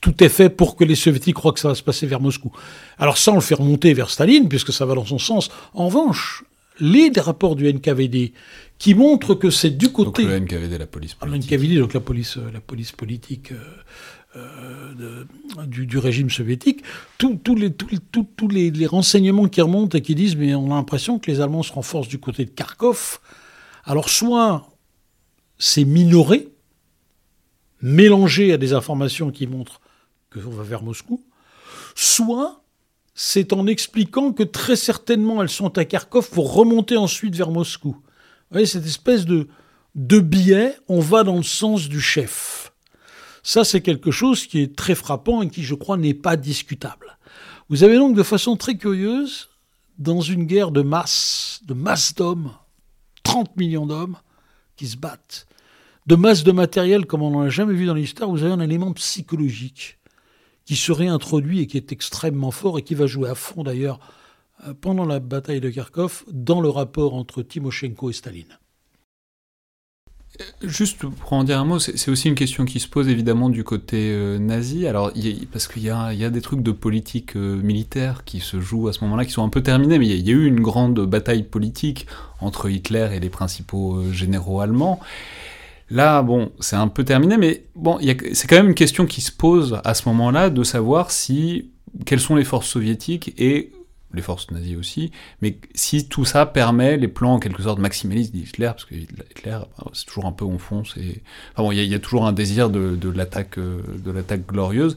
tout est fait pour que les soviétiques croient que ça va se passer vers Moscou. Alors ça, on le fait remonter vers Staline, puisque ça va dans son sens. En revanche, les rapports du NKVD qui montrent que c'est du côté. Donc le NKVD, la police ah, politique. NKVD, donc la police, euh, la police politique euh, euh, du, régime soviétique. Tous les, tous les, les, renseignements qui remontent et qui disent mais on a l'impression que les Allemands se renforcent du côté de Kharkov. Alors soit c'est minoré, mélangé à des informations qui montrent qu'on va vers Moscou, soit c'est en expliquant que très certainement elles sont à Kharkov pour remonter ensuite vers Moscou. Vous voyez, cette espèce de, de biais, on va dans le sens du chef. Ça, c'est quelque chose qui est très frappant et qui, je crois, n'est pas discutable. Vous avez donc de façon très curieuse, dans une guerre de masse, de masse d'hommes, 30 millions d'hommes qui se battent, de masse de matériel comme on n'en a jamais vu dans l'histoire, vous avez un élément psychologique qui se réintroduit et qui est extrêmement fort et qui va jouer à fond d'ailleurs euh, pendant la bataille de Kharkov dans le rapport entre Timoshenko et Staline. Euh, juste pour en dire un mot, c'est aussi une question qui se pose évidemment du côté euh, nazi. Alors, parce qu'il y, a, des trucs de politique militaire qui se jouent à ce moment-là, qui sont un peu terminés, mais il y, a eu une grande bataille politique entre Hitler et les principaux généraux allemands. Là, bon, c'est un peu terminé, mais bon, c'est quand même une question qui se pose à ce moment-là de savoir si quelles sont les forces soviétiques et les forces nazies aussi, mais si tout ça permet les plans en quelque sorte maximalistes d'Hitler, parce que Hitler, c'est toujours un peu on fonce, et enfin bon, il y, a toujours un désir de, de l'attaque, euh, de l'attaque glorieuse,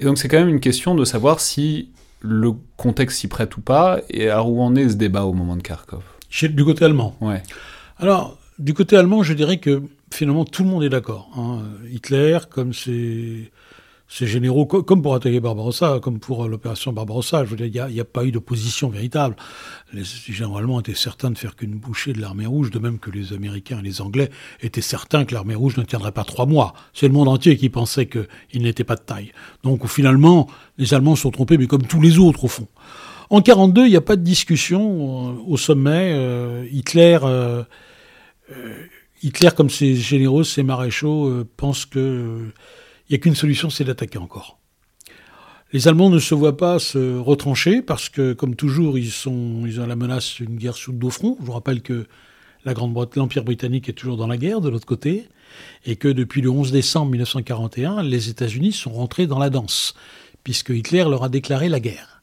et donc c'est quand même une question de savoir si le contexte s'y prête ou pas, et à où en est ce débat au moment de Kharkov. Chez, du côté allemand. Ouais. Alors, du côté allemand, je dirais que finalement, tout le monde est d'accord. Hein. Hitler, comme ses, généraux, comme pour attaquer Barbarossa, comme pour l'opération Barbarossa, je veux dire, il n'y a, pas eu d'opposition véritable. Les généraux allemands étaient certains de faire qu'une bouchée de l'armée rouge, de même que les Américains et les Anglais étaient certains que l'armée rouge ne tiendrait pas trois mois. C'est le monde entier qui pensait qu'il n'était pas de taille. Donc finalement, les Allemands sont trompés, mais comme tous les autres au fond. En 1942, il n'y a pas de discussion euh, au sommet. Euh, Hitler, euh, Hitler, comme ses généraux, ses maréchaux, pensent qu'il n'y a qu'une solution, c'est d'attaquer encore. Les Allemands ne se voient pas se retrancher parce que, comme toujours, ils ont la menace d'une guerre sous deux fronts. Je vous rappelle que la Grande l'Empire britannique est toujours dans la guerre de l'autre côté et que depuis le 11 décembre 1941, les États-Unis sont rentrés dans la danse puisque Hitler leur a déclaré la guerre.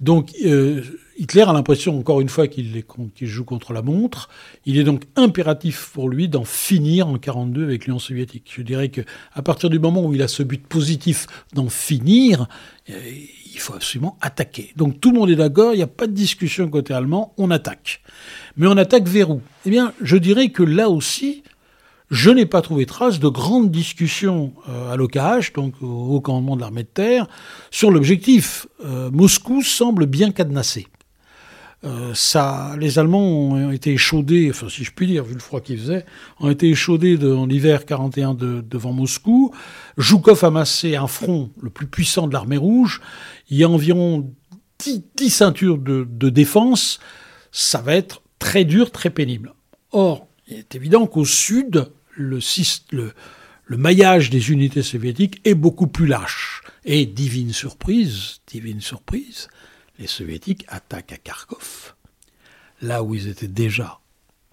Donc euh, Hitler a l'impression, encore une fois, qu'il joue contre la montre. Il est donc impératif pour lui d'en finir en 1942 avec l'Union soviétique. Je dirais que à partir du moment où il a ce but positif d'en finir, euh, il faut absolument attaquer. Donc tout le monde est d'accord, il n'y a pas de discussion côté allemand, on attaque. Mais on attaque vers où? Eh bien, je dirais que là aussi, je n'ai pas trouvé trace de grandes discussions euh, à l'OCAH, donc au commandement de l'armée de terre, sur l'objectif. Euh, Moscou semble bien cadenassé. Euh, ça, les Allemands ont été échaudés, enfin si je puis dire, vu le froid qu'il faisait, ont été échaudés en hiver 41 devant Moscou. Joukov a massé un front le plus puissant de l'armée rouge. Il y a environ 10, ceintures de, de défense. Ça va être très dur, très pénible. Or, il est évident qu'au sud, le, le, maillage des unités soviétiques est beaucoup plus lâche. Et divine surprise, divine surprise, les soviétiques attaquent à Kharkov, là où ils étaient déjà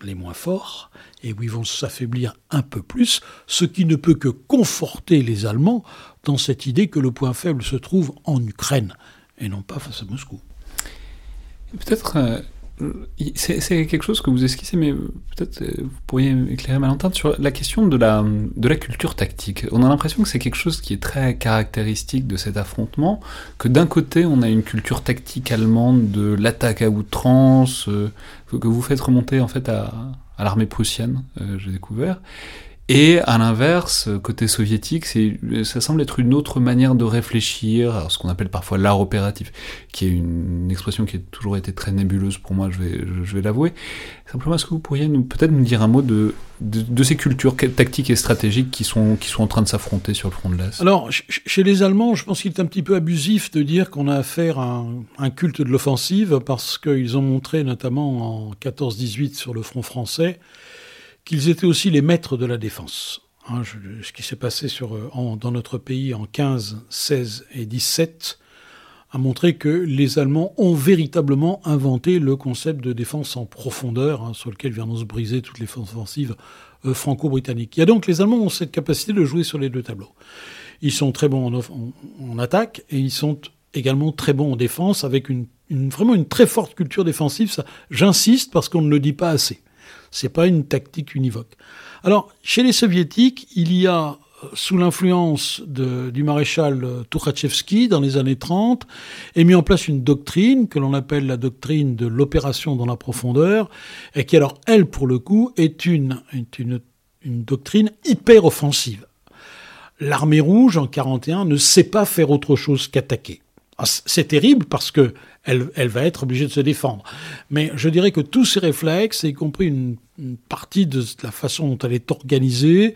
les moins forts, et où ils vont s'affaiblir un peu plus, ce qui ne peut que conforter les Allemands dans cette idée que le point faible se trouve en Ukraine, et non pas face à Moscou. Peut-être euh, c'est quelque chose que vous esquissez, mais peut-être euh, vous pourriez éclairer ma lanterne sur la question de la, de la culture tactique. On a l'impression que c'est quelque chose qui est très caractéristique de cet affrontement, que d'un côté on a une culture tactique allemande de l'attaque à outrance, euh, que vous faites remonter en fait à, l'armée prussienne, euh, j'ai découvert, et à l'inverse, côté soviétique, ça semble être une autre manière de réfléchir, ce qu'on appelle parfois l'art opératif, qui est une, expression qui a toujours été très nébuleuse pour moi, je vais, je vais l'avouer. Simplement, est-ce que vous pourriez peut-être nous dire un mot de, de, ces cultures tactiques et stratégiques qui sont, qui sont en train de s'affronter sur le front de l'Est? Alors, chez les Allemands, je pense qu'il est un petit peu abusif de dire qu'on a affaire à un culte de l'offensive, parce qu'ils ont montré, notamment en 14-18 sur le front français, qu'ils étaient aussi les maîtres de la défense. Hein, ce qui s'est passé euh, dans notre pays en 15, 16 et 17 a montré que les Allemands ont véritablement inventé le concept de défense en profondeur, hein, sur lequel viendront se briser toutes les offensives euh, franco-britanniques. Il y a donc les Allemands ont cette capacité de jouer sur les deux tableaux. Ils sont très bons en, attaque et ils sont également très bons en défense, avec vraiment une très forte culture défensive. J'insiste parce qu'on ne le dit pas assez. C'est pas une tactique univoque. Alors, chez les soviétiques, il y a euh, sous l'influence du maréchal euh, Tukhachevsky dans les années 30, est mis en place une doctrine que l'on appelle la doctrine de l'opération dans la profondeur, et qui alors, elle, pour le coup, est une, une, doctrine hyper offensive. L'armée rouge, en 41, ne sait pas faire autre chose qu'attaquer. Ah, c'est terrible parce que elle, va être obligée de se défendre. Mais je dirais que tous ces réflexes, y compris une, partie de la façon dont elle est organisée,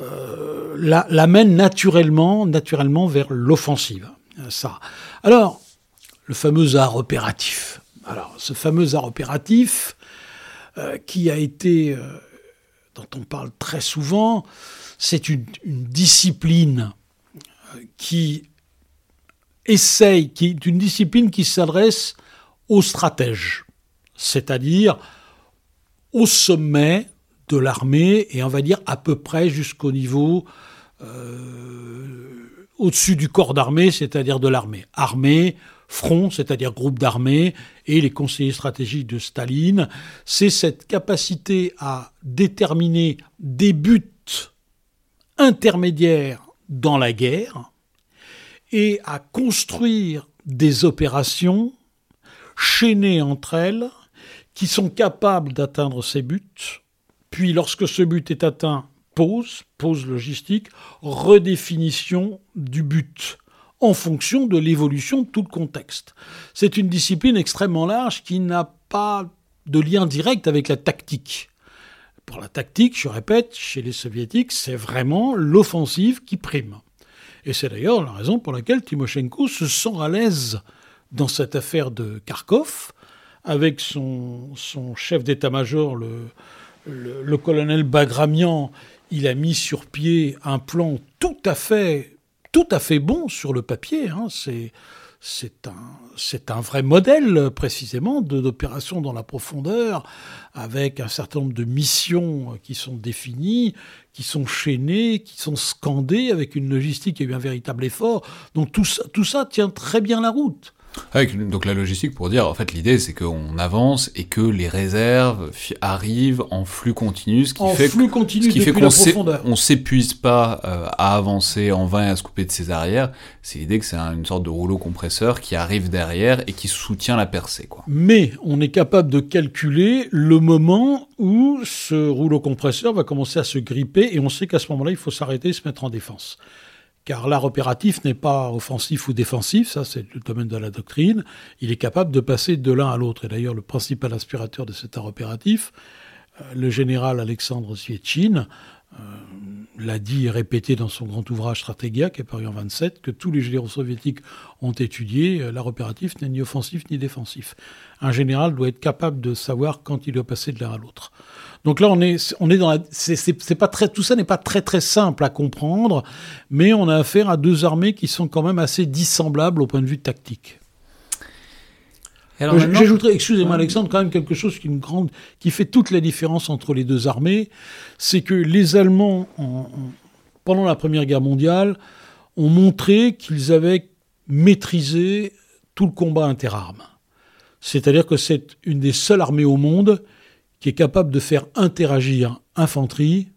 euh, l'amène naturellement, naturellement vers l'offensive. Ça. Alors, le fameux art opératif. Alors, ce fameux art opératif, euh, qui a été, euh, dont on parle très souvent, c'est une, une discipline qui essaye, qui est une discipline qui s'adresse aux stratèges, c'est-à-dire au sommet de l'armée et on va dire à peu près jusqu'au niveau euh, au-dessus du corps d'armée, c'est-à-dire de l'armée. Armée, front, c'est-à-dire groupe d'armée, et les conseillers stratégiques de Staline, c'est cette capacité à déterminer des buts intermédiaires dans la guerre, et à construire des opérations chaînées entre elles qui sont capables d'atteindre ces buts. Puis lorsque ce but est atteint, pause, pause logistique, redéfinition du but en fonction de l'évolution de tout le contexte. C'est une discipline extrêmement large qui n'a pas de lien direct avec la tactique. Pour la tactique, je répète, chez les soviétiques, c'est vraiment l'offensive qui prime. Et c'est d'ailleurs la raison pour laquelle Timoshenko se sent à l'aise dans cette affaire de Kharkov, avec son, chef d'état-major, le, colonel Bagramian, il a mis sur pied un plan tout à fait, tout à fait bon sur le papier. Hein. C'est, c'est un, c'est un vrai modèle précisément d'opération dans la profondeur, avec un certain nombre de missions qui sont définies, qui sont chaînées, qui sont scandées, avec une logistique et un véritable effort. Donc tout tout ça tient très bien la route. Avec, donc la logistique pour dire, en fait, l'idée c'est qu'on avance et que les réserves arrivent en flux continu, ce qui fait flux continu ce qu'on on s'épuise pas euh, à avancer en vain et à se couper de ses arrières. C'est l'idée que c'est une sorte de rouleau compresseur qui arrive derrière et qui soutient la percée. Quoi. Mais on est capable de calculer le moment où ce rouleau compresseur va commencer à se gripper et on sait qu'à ce moment-là, il faut s'arrêter et se mettre en défense car l'art opératif n'est pas offensif ou défensif, ça c'est le domaine de la doctrine, il est capable de passer de l'un à l'autre. Et d'ailleurs, le principal inspirateur de cet art opératif, euh, le général Alexandre Svietchin, euh, l'a dit et répété dans son grand ouvrage Stratégia, qui est paru en 27, que tous les généraux soviétiques ont étudié, euh, l'art opératif n'est ni offensif ni défensif. Un général doit être capable de savoir quand il doit passer de l'un à l'autre. Donc là, on est, on est dans la, c'est, pas très, tout ça n'est pas très très simple à comprendre, mais on a affaire à deux armées qui sont quand même assez dissemblables au point de vue tactique. J'ajouterais, excusez-moi Alexandre, quand même quelque chose qui, une grande, qui fait toute la différence entre les deux armées, c'est que les Allemands, pendant la Première Guerre mondiale, ont montré qu'ils avaient maîtrisé tout le combat interarmes. C'est-à-dire que c'est une des seules armées au monde qui est capable de faire interagir infanterie,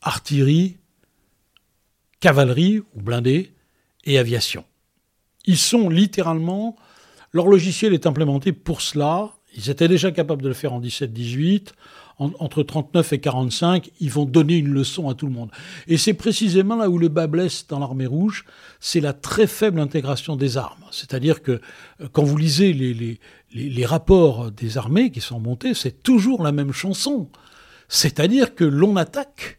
artillerie, cavalerie ou blindés et aviation. Ils sont littéralement, leur logiciel est implémenté pour cela. Ils étaient déjà capables de le faire en 17-18 entre 39 et 45, ils vont donner une leçon à tout le monde. Et c'est précisément là où le bas blesse dans l'armée rouge, c'est la très faible intégration des armes. C'est-à-dire que euh, quand vous lisez les, rapports des armées qui sont montés, c'est toujours la même chanson. C'est-à-dire que l'on attaque,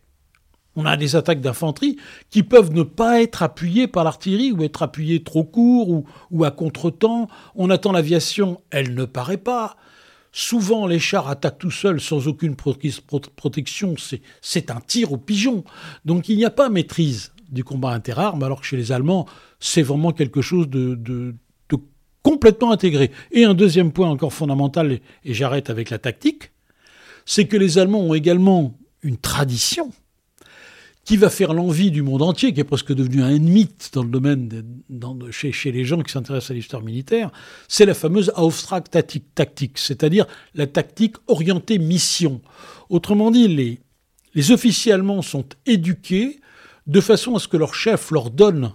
on a des attaques d'infanterie qui peuvent ne pas être appuyées par l'artillerie ou être appuyées trop court ou, ou à contre-temps. On attend l'aviation, elle ne paraît pas. Souvent, les chars attaquent tout seuls sans aucune protection. C'est un tir au pigeon. Donc il n'y a pas maîtrise du combat interarmes, alors que chez les Allemands, c'est vraiment quelque chose de, complètement intégré. Et un deuxième point encore fondamental, et j'arrête avec la tactique, c'est que les Allemands ont également une tradition qui va faire l'envie du monde entier, qui est presque devenu un mythe dans le domaine, chez, les gens qui s'intéressent à l'histoire militaire, c'est la fameuse Auftrag-Tactique, c'est-à-dire la tactique orientée mission. Autrement dit, les, officiers allemands sont éduqués de façon à ce que leur chef leur donne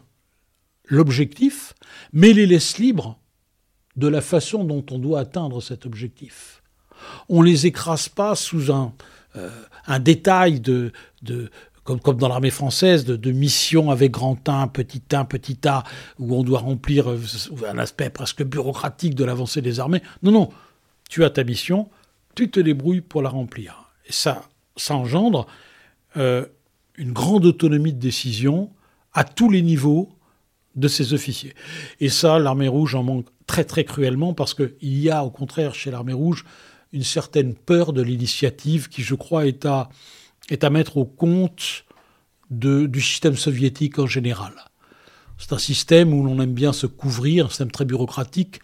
l'objectif, mais les laisse libres de la façon dont on doit atteindre cet objectif. On les écrase pas sous un, euh, détail de, comme, dans l'armée française, de, missions avec grand 1, petit 1, petit A, où on doit remplir euh, un aspect presque bureaucratique de l'avancée des armées. Non, non, tu as ta mission, tu te débrouilles pour la remplir. Et ça, ça engendre euh, une grande autonomie de décision à tous les niveaux de ces officiers. Et ça, l'armée rouge en manque très très cruellement parce qu'il y a au contraire chez l'armée rouge une certaine peur de l'initiative qui, je crois, est à est à mettre au compte du système soviétique en général. C'est un système où l'on aime bien se couvrir, un système très bureaucratique,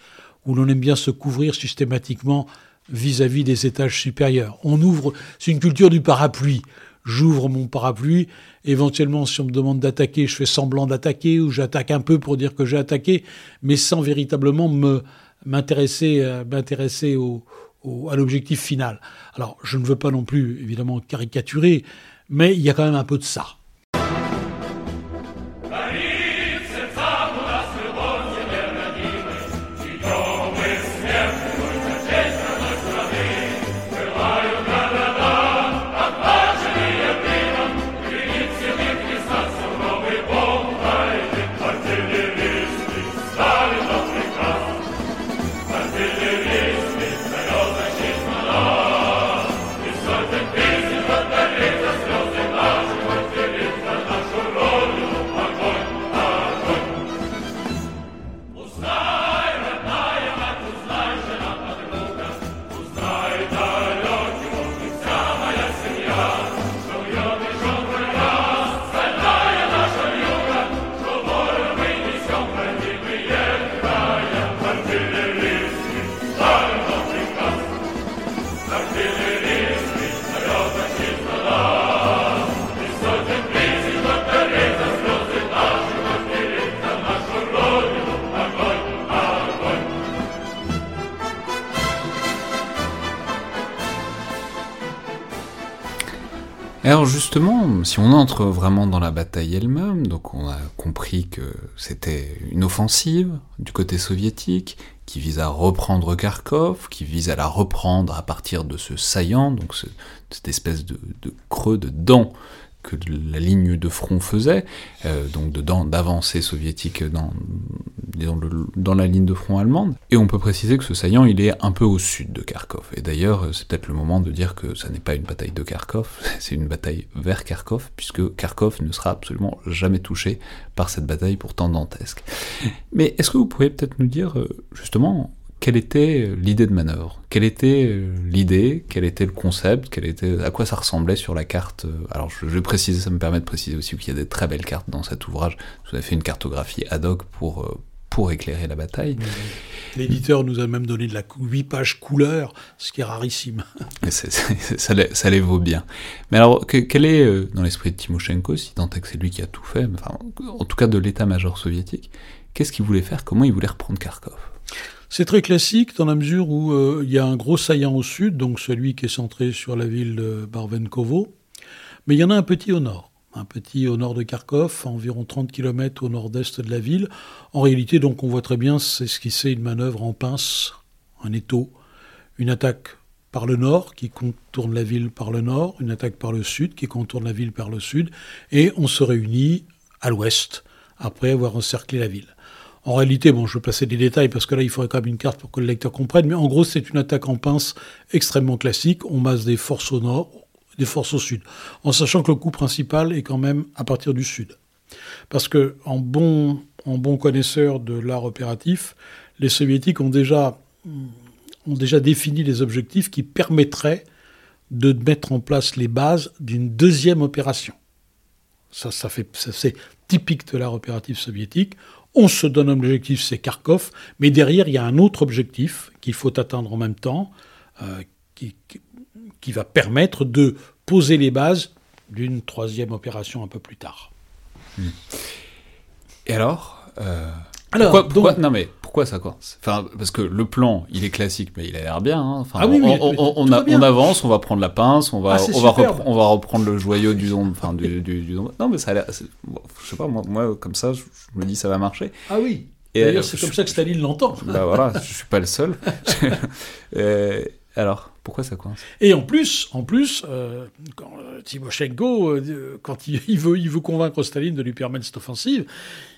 où l'on aime bien se couvrir systématiquement vis-à-vis des étages supérieurs. On ouvre, c'est une culture du parapluie. J'ouvre mon parapluie, éventuellement si on me demande d'attaquer, je fais semblant d'attaquer ou j'attaque un peu pour dire que j'ai attaqué, mais sans véritablement me m'intéresser euh, m'intéresser au, à l'objectif final. Alors, je ne veux pas non plus, évidemment, caricaturer, mais il y a quand même un peu de ça. Vraiment dans la bataille elle-même, donc on a compris que c'était une offensive du côté soviétique qui vise à reprendre Kharkov, qui vise à la reprendre à partir de ce saillant, donc cette espèce de, de creux de dents que la ligne de front faisait, euh, donc d'avancée soviétique dans, dans, la ligne de front allemande. Et on peut préciser que ce saillant, il est un peu au sud de Kharkov. Et d'ailleurs, c'est peut-être le moment de dire que ça n'est pas une bataille de Kharkov, c'est une bataille vers Kharkov, puisque Kharkov ne sera absolument jamais touché par cette bataille pourtant dantesque. Mais est-ce que vous pourriez peut-être nous dire, euh, justement, quelle était euh, l'idée de manœuvre? Quelle était euh, l'idée? Quel était le concept? Quel était, À quoi ça ressemblait sur la carte euh, Alors je, vais préciser, ça me permet de préciser aussi qu'il y a des très belles cartes dans cet ouvrage. Vous avez fait une cartographie ad hoc pour, pour éclairer la bataille. L'éditeur nous a même donné de la 8 pages couleur, ce qui est rarissime. ça, ça, les vaut bien. Mais alors, quel est, dans l'esprit de Timoshenko, si tant est que c'est lui qui a tout fait, enfin, en tout cas de l'état-major soviétique, qu'est-ce qu'il voulait faire? Comment il voulait reprendre Kharkov? C'est très classique dans la mesure où euh, il y a un gros saillant au sud, donc celui qui est centré sur la ville de Barvenkovo, mais il y en a un petit au nord, un petit au nord de Kharkov, environ 30 km au nord-est de la ville. En réalité, donc on voit très bien, c'est une manœuvre en pince, un étau, une attaque par le nord qui contourne la ville par le nord, une attaque par le sud qui contourne la ville par le sud, et on se réunit à l'ouest après avoir encerclé la ville. En réalité, bon, je vais passer des détails parce que là, il faudrait quand même une carte pour que le lecteur comprenne, mais en gros, c'est une attaque en pince extrêmement classique. On masse des forces au nord, des forces au sud, en sachant que le coup principal est quand même à partir du sud. Parce que, en bon, en bon connaisseur de l'art opératif, les soviétiques ont déjà, ont déjà défini les objectifs qui permettraient de mettre en place les bases d'une deuxième opération. Ça, ça fait, ça, c'est typique de l'art opératif soviétique. On se donne un objectif, c'est Kharkov, mais derrière, il y a un autre objectif qu'il faut atteindre en même temps, euh, qui, qui, va permettre de poser les bases d'une troisième opération un peu plus tard. Hmm. Et alors, euh, alors pourquoi, Non mais pourquoi ça quoi Enfin, parce que le plan, il est classique, mais il a l'air bien. Hein. Enfin, ah oui, on, on, avance, on va prendre la pince, on va, ah, on, va on va reprendre le joyau du don. Enfin, du, du, Non, mais ça a l'air. Je sais pas, moi, moi, comme ça, je, me dis ça va marcher. Ah oui. D'ailleurs, c'est comme ça que Staline l'entend. Bah voilà, je suis pas le seul. alors, pourquoi ça coince? Et en plus, en plus, euh, quand euh, Timoshenko, euh, quand il, il, veut, il veut convaincre Staline de lui permettre cette offensive,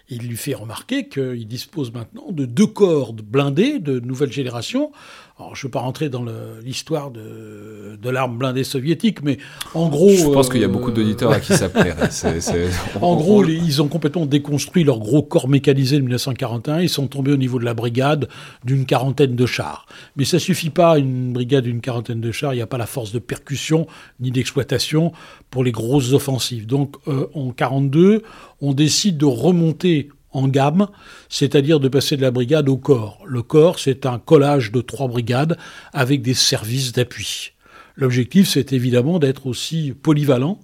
il lui fait remarquer qu'il dispose maintenant de deux cordes blindées de nouvelle génération. Alors, je ne veux pas rentrer dans l'histoire de, de l'arme blindée soviétique, mais en gros... Je pense qu'il y a beaucoup euh, d'auditeurs à qui ça plairait. en gros, ils ont complètement déconstruit leur gros corps mécanisé de 1941. Ils sont tombés au niveau de la brigade d'une quarantaine de chars. Mais ça suffit pas, une brigade d'une quarantaine de chars. Il n'y a pas la force de percussion ni d'exploitation pour les grosses offensives. Donc, euh, en 42, on décide de remonter en gamme, c'est-à-dire de passer de la brigade au corps. Le corps, c'est un collage de trois brigades avec des services d'appui. L'objectif, c'est évidemment d'être aussi polyvalent,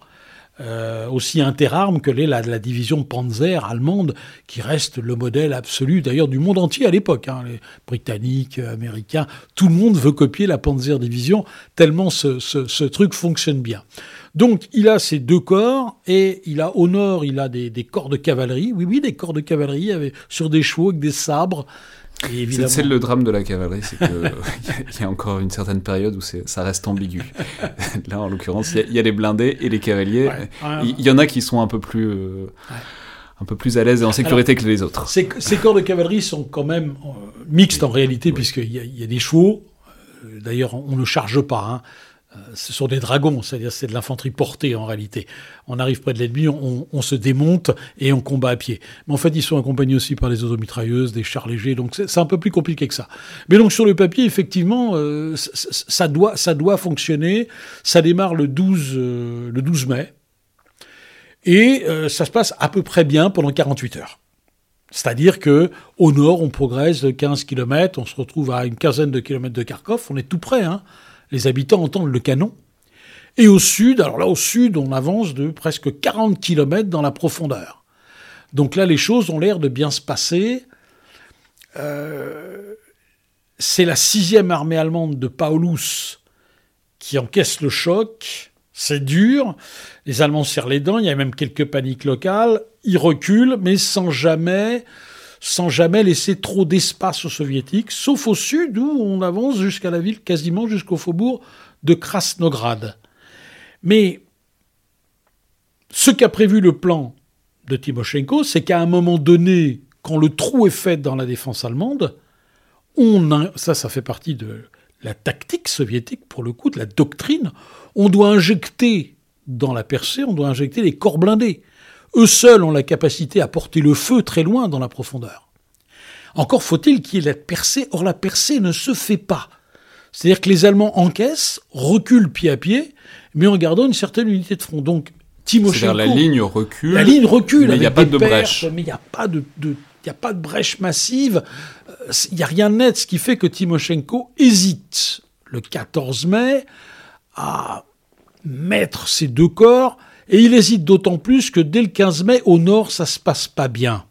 euh, aussi interarme que l'est la, division Panzer allemande, qui reste le modèle absolu d'ailleurs du monde entier à l'époque. Hein, les Britanniques, Américains, tout le monde veut copier la Panzer Division, tellement ce truc fonctionne bien. Donc il a ces deux corps et il a au nord il a des, corps de cavalerie, oui oui des corps de cavalerie avec, sur des chevaux avec des sabres. C'est le drame de la cavalerie, c'est qu'il y, a encore une certaine période où ça reste ambigu. Là, en l'occurrence, il y, a les blindés et les cavaliers. Il y, en a qui sont un peu plus, euh, un peu plus à l'aise et en sécurité que les autres. Ces, corps de cavalerie sont quand même euh, mixtes en réalité, puisqu'il y, a des chevaux. Euh, d'ailleurs, on ne charge pas. Hein. Euh, ce sont des dragons, c'est-à-dire c'est de l'infanterie portée en réalité. On arrive près de l'ennemi, on, se démonte et on combat à pied. Mais en fait, ils sont accompagnés aussi par des automitrailleuses, des chars légers, donc c'est un peu plus compliqué que ça. Mais donc sur le papier, effectivement, euh, ça, doit, ça doit fonctionner. Ça démarre le 12, euh, le 12 mai et ça se passe à peu près bien pendant 48 heures. C'est-à-dire que au nord, on progresse de 15 km, on se retrouve à une quinzaine de kilomètres de Kharkov, on est tout près, hein les habitants entendent le canon. Et au sud, alors là au sud, on avance de presque 40 km dans la profondeur. Donc là, les choses ont l'air de bien se passer. Euh, c'est la sixième armée allemande de Paulus qui encaisse le choc. C'est dur. Les Allemands serrent les dents. Il y a même quelques paniques locales. Ils reculent, mais sans jamais, sans jamais laisser trop d'espace aux Soviétiques, sauf au sud où on avance jusqu'à la ville, quasiment jusqu'au faubourg de Krasnograd. Mais ce qu'a prévu le plan de Timoshenko, c'est qu'à un moment donné, quand le trou est fait dans la défense allemande, on ça, ça fait partie de la tactique soviétique, pour le coup, de la doctrine, on doit injecter dans la percée, on doit injecter les corps blindés. Eux seuls ont la capacité à porter le feu très loin dans la profondeur. Encore faut-il qu'il y ait la percée, or la percée ne se fait pas. C'est-à-dire que les Allemands encaissent, reculent pied à pied, mais en gardant une certaine unité de front. Donc Timoshenko... la ligne recule. La ligne recule, mais il n'y a pas de brèche. Mais il n'y a pas de, a pas de brèche massive. Il n'y a rien de net, ce qui fait que Timoshenko hésite le 14 mai à mettre ses deux corps, et il hésite d'autant plus que dès le 15 mai, au nord, ça se passe pas bien.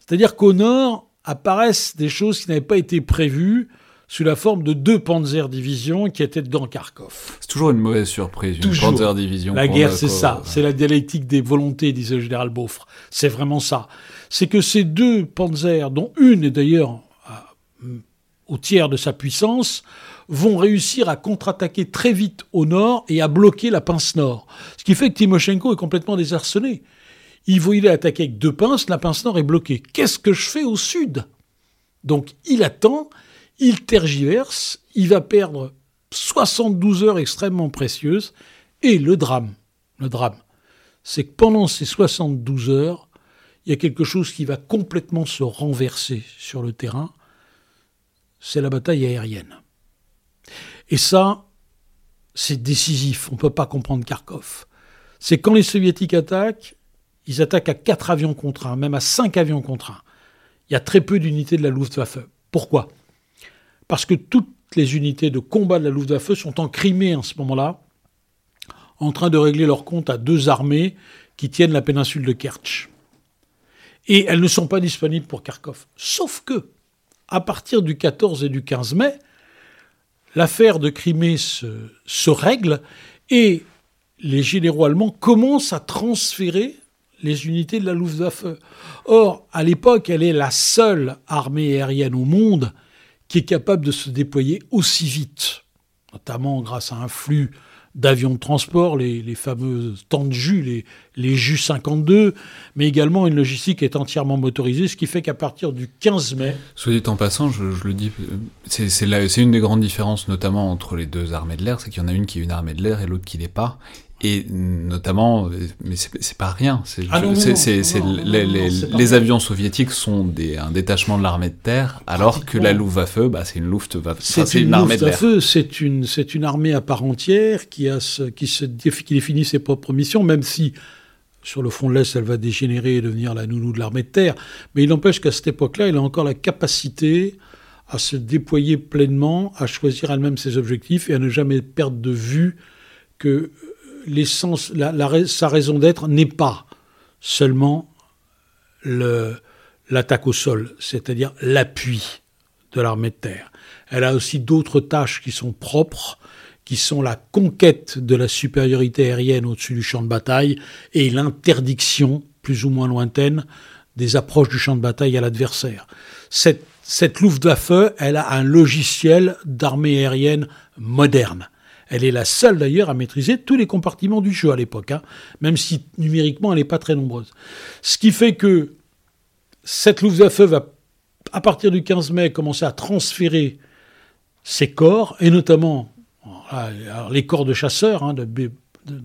C'est-à-dire qu'au nord apparaissent des choses qui n'avaient pas été prévues sous la forme de deux Panzer divisions qui étaient dans Kharkov. C'est toujours une mauvaise surprise, une Panzer division. La guerre, c'est ça. C'est la dialectique des volontés, disait le général Beaufre. C'est vraiment ça. C'est que ces deux Panzers, dont une est d'ailleurs au tiers de sa puissance, vont réussir à contre-attaquer très vite au nord et à bloquer la pince nord. Ce qui fait que Timoshenko est complètement désarçonné. Il voulait attaquer avec deux pinces, la pince nord est bloquée. Qu'est-ce que je fais au sud? Donc il attend, il tergiverse, il va perdre 72 heures extrêmement précieuses, et le drame, le drame, c'est que pendant ces 72 heures, il y a quelque chose qui va complètement se renverser sur le terrain, c'est la bataille aérienne. Et ça, c'est décisif, on ne peut pas comprendre Kharkov. C'est quand les soviétiques attaquent, ils attaquent à quatre avions contre un, même à cinq avions contre un. Il y a très peu d'unités de la Luftwaffe. Pourquoi? Parce que toutes les unités de combat de la Luftwaffe sont en Crimée en ce moment-là, en train de régler leur compte à deux armées qui tiennent la péninsule de Kerch. Et elles ne sont pas disponibles pour Kharkov. Sauf que, à partir du 14 et du 15 mai, l'affaire de Crimée se, règle et les généraux allemands commencent à transférer les unités de la Luftwaffe. Or, à l'époque, elle est la seule armée aérienne au monde qui est capable de se déployer aussi vite, notamment grâce à un flux d'avions de transport, les, fameux temps de jus, les, les jus 52, mais également une logistique est entièrement motorisée, ce qui fait qu'à partir du 15 mai... Soit dit en passant, je, le dis, c'est une des grandes différences notamment entre les deux armées de l'air, c'est qu'il y en a une qui est une armée de l'air et l'autre qui l'est pas, et notamment, mais c'est pas rien. Les avions soviétiques sont des, un détachement de l'armée de terre, alors que la Luftwaffe, bah, c'est une Luftwaffe. C'est une, armée de l'air. C'est une, c'est une armée à part entière qui a ce, qui se qui définit ses propres missions, même si sur le fond de l'Est, elle va dégénérer et devenir la nounou de l'armée de terre. Mais il n'empêche qu'à cette époque-là, elle a encore la capacité à se déployer pleinement, à choisir elle-même ses objectifs et à ne jamais perdre de vue que l'essence, sa raison d'être n'est pas seulement l'attaque au sol, c'est-à-dire l'appui de l'armée de terre. Elle a aussi d'autres tâches qui sont propres, qui sont la conquête de la supériorité aérienne au-dessus du champ de bataille et l'interdiction, plus ou moins lointaine, des approches du champ de bataille à l'adversaire. Cette, cette Luftwaffe, elle a un logiciel d'armée aérienne moderne. Elle est la seule d'ailleurs à maîtriser tous les compartiments du jeu à l'époque, hein, même si numériquement elle n'est pas très nombreuse. Ce qui fait que cette Luftwaffe va, à partir du 15 mai, commencer à transférer ses corps, et notamment les corps de chasseurs hein, de,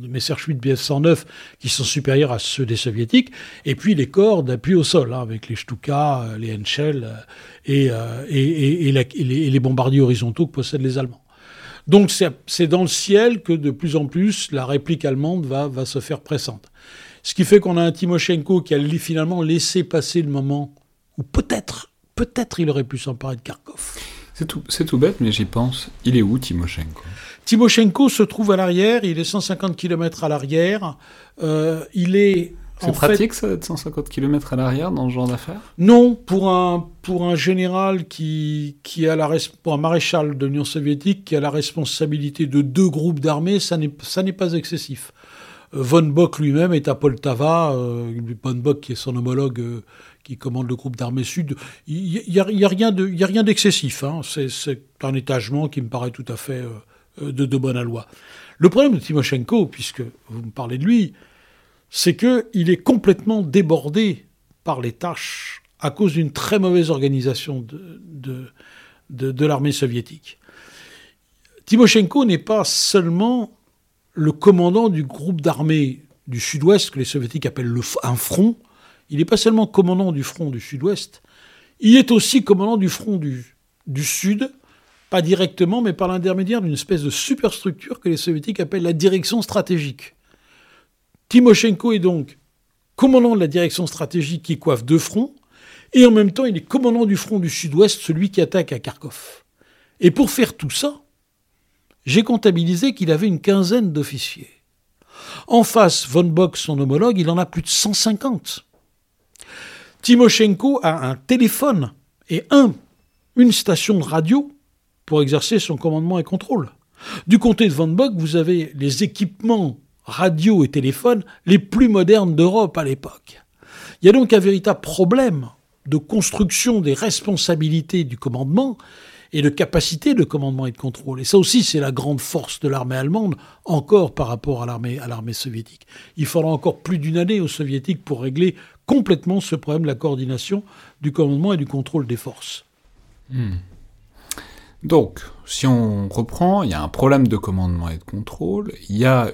Messerschmitt BF-109 qui sont supérieurs à ceux des soviétiques, et puis les corps d'appui au sol, hein, avec les Stuka, euh, les Henschel euh, euh, et, les bombardiers horizontaux que possèdent les Allemands. Donc c'est dans le ciel que de plus en plus la réplique allemande va, va se faire pressante. Ce qui fait qu'on a un Timoshenko qui a finalement laissé passer le moment où peut-être, peut-être il aurait pu s'emparer de Kharkov. C'est tout, tout, bête, mais j'y pense. Il est où, Timoshenko? Timoshenko se trouve à l'arrière, il est 150 km à l'arrière. Euh, il est C'est pratique ça d'être 150 km à l'arrière dans ce genre d'affaires? Non, pour un, pour un général qui, qui a la pour un maréchal de l'Union soviétique qui a la responsabilité de deux groupes d'armées, ça n'est pas excessif. Euh, Von Bock lui-même est à Poltava, euh, Von Bock qui est son homologue euh, qui commande le groupe d'armées sud. Il n'y a, y a, rien d'excessif. Hein. C'est un étagement qui me paraît tout à fait euh, de, de bonne loi. Le problème de Timoshenko, puisque vous me parlez de lui, c'est qu'il est complètement débordé par les tâches à cause d'une très mauvaise organisation de, l'armée soviétique. Timoshenko n'est pas seulement le commandant du groupe d'armées du sud-ouest, que les soviétiques appellent le, un front, il n'est pas seulement commandant du front du sud-ouest, il est aussi commandant du front du sud, pas directement, mais par l'intermédiaire d'une espèce de superstructure que les soviétiques appellent la direction stratégique. Timoshenko est donc commandant de la direction stratégique qui coiffe deux fronts, et en même temps il est commandant du front du sud-ouest, celui qui attaque à Kharkov. Et pour faire tout ça, j'ai comptabilisé qu'il avait une quinzaine d'officiers. En face, von Bock, son homologue, il en a plus de 150. Timoshenko a un téléphone et un, une station de radio pour exercer son commandement et contrôle. Du côté de von Bock, vous avez les équipements radio et téléphone les plus modernes d'Europe à l'époque. Il y a donc un véritable problème de construction des responsabilités du commandement et de capacité de commandement et de contrôle. Et ça aussi, c'est la grande force de l'armée allemande, encore par rapport à l'armée, soviétique. Il faudra encore plus d'une année aux soviétiques pour régler complètement ce problème de la coordination du commandement et du contrôle des forces. Hmm. Donc, si on reprend, il y a un problème de commandement et de contrôle, il y a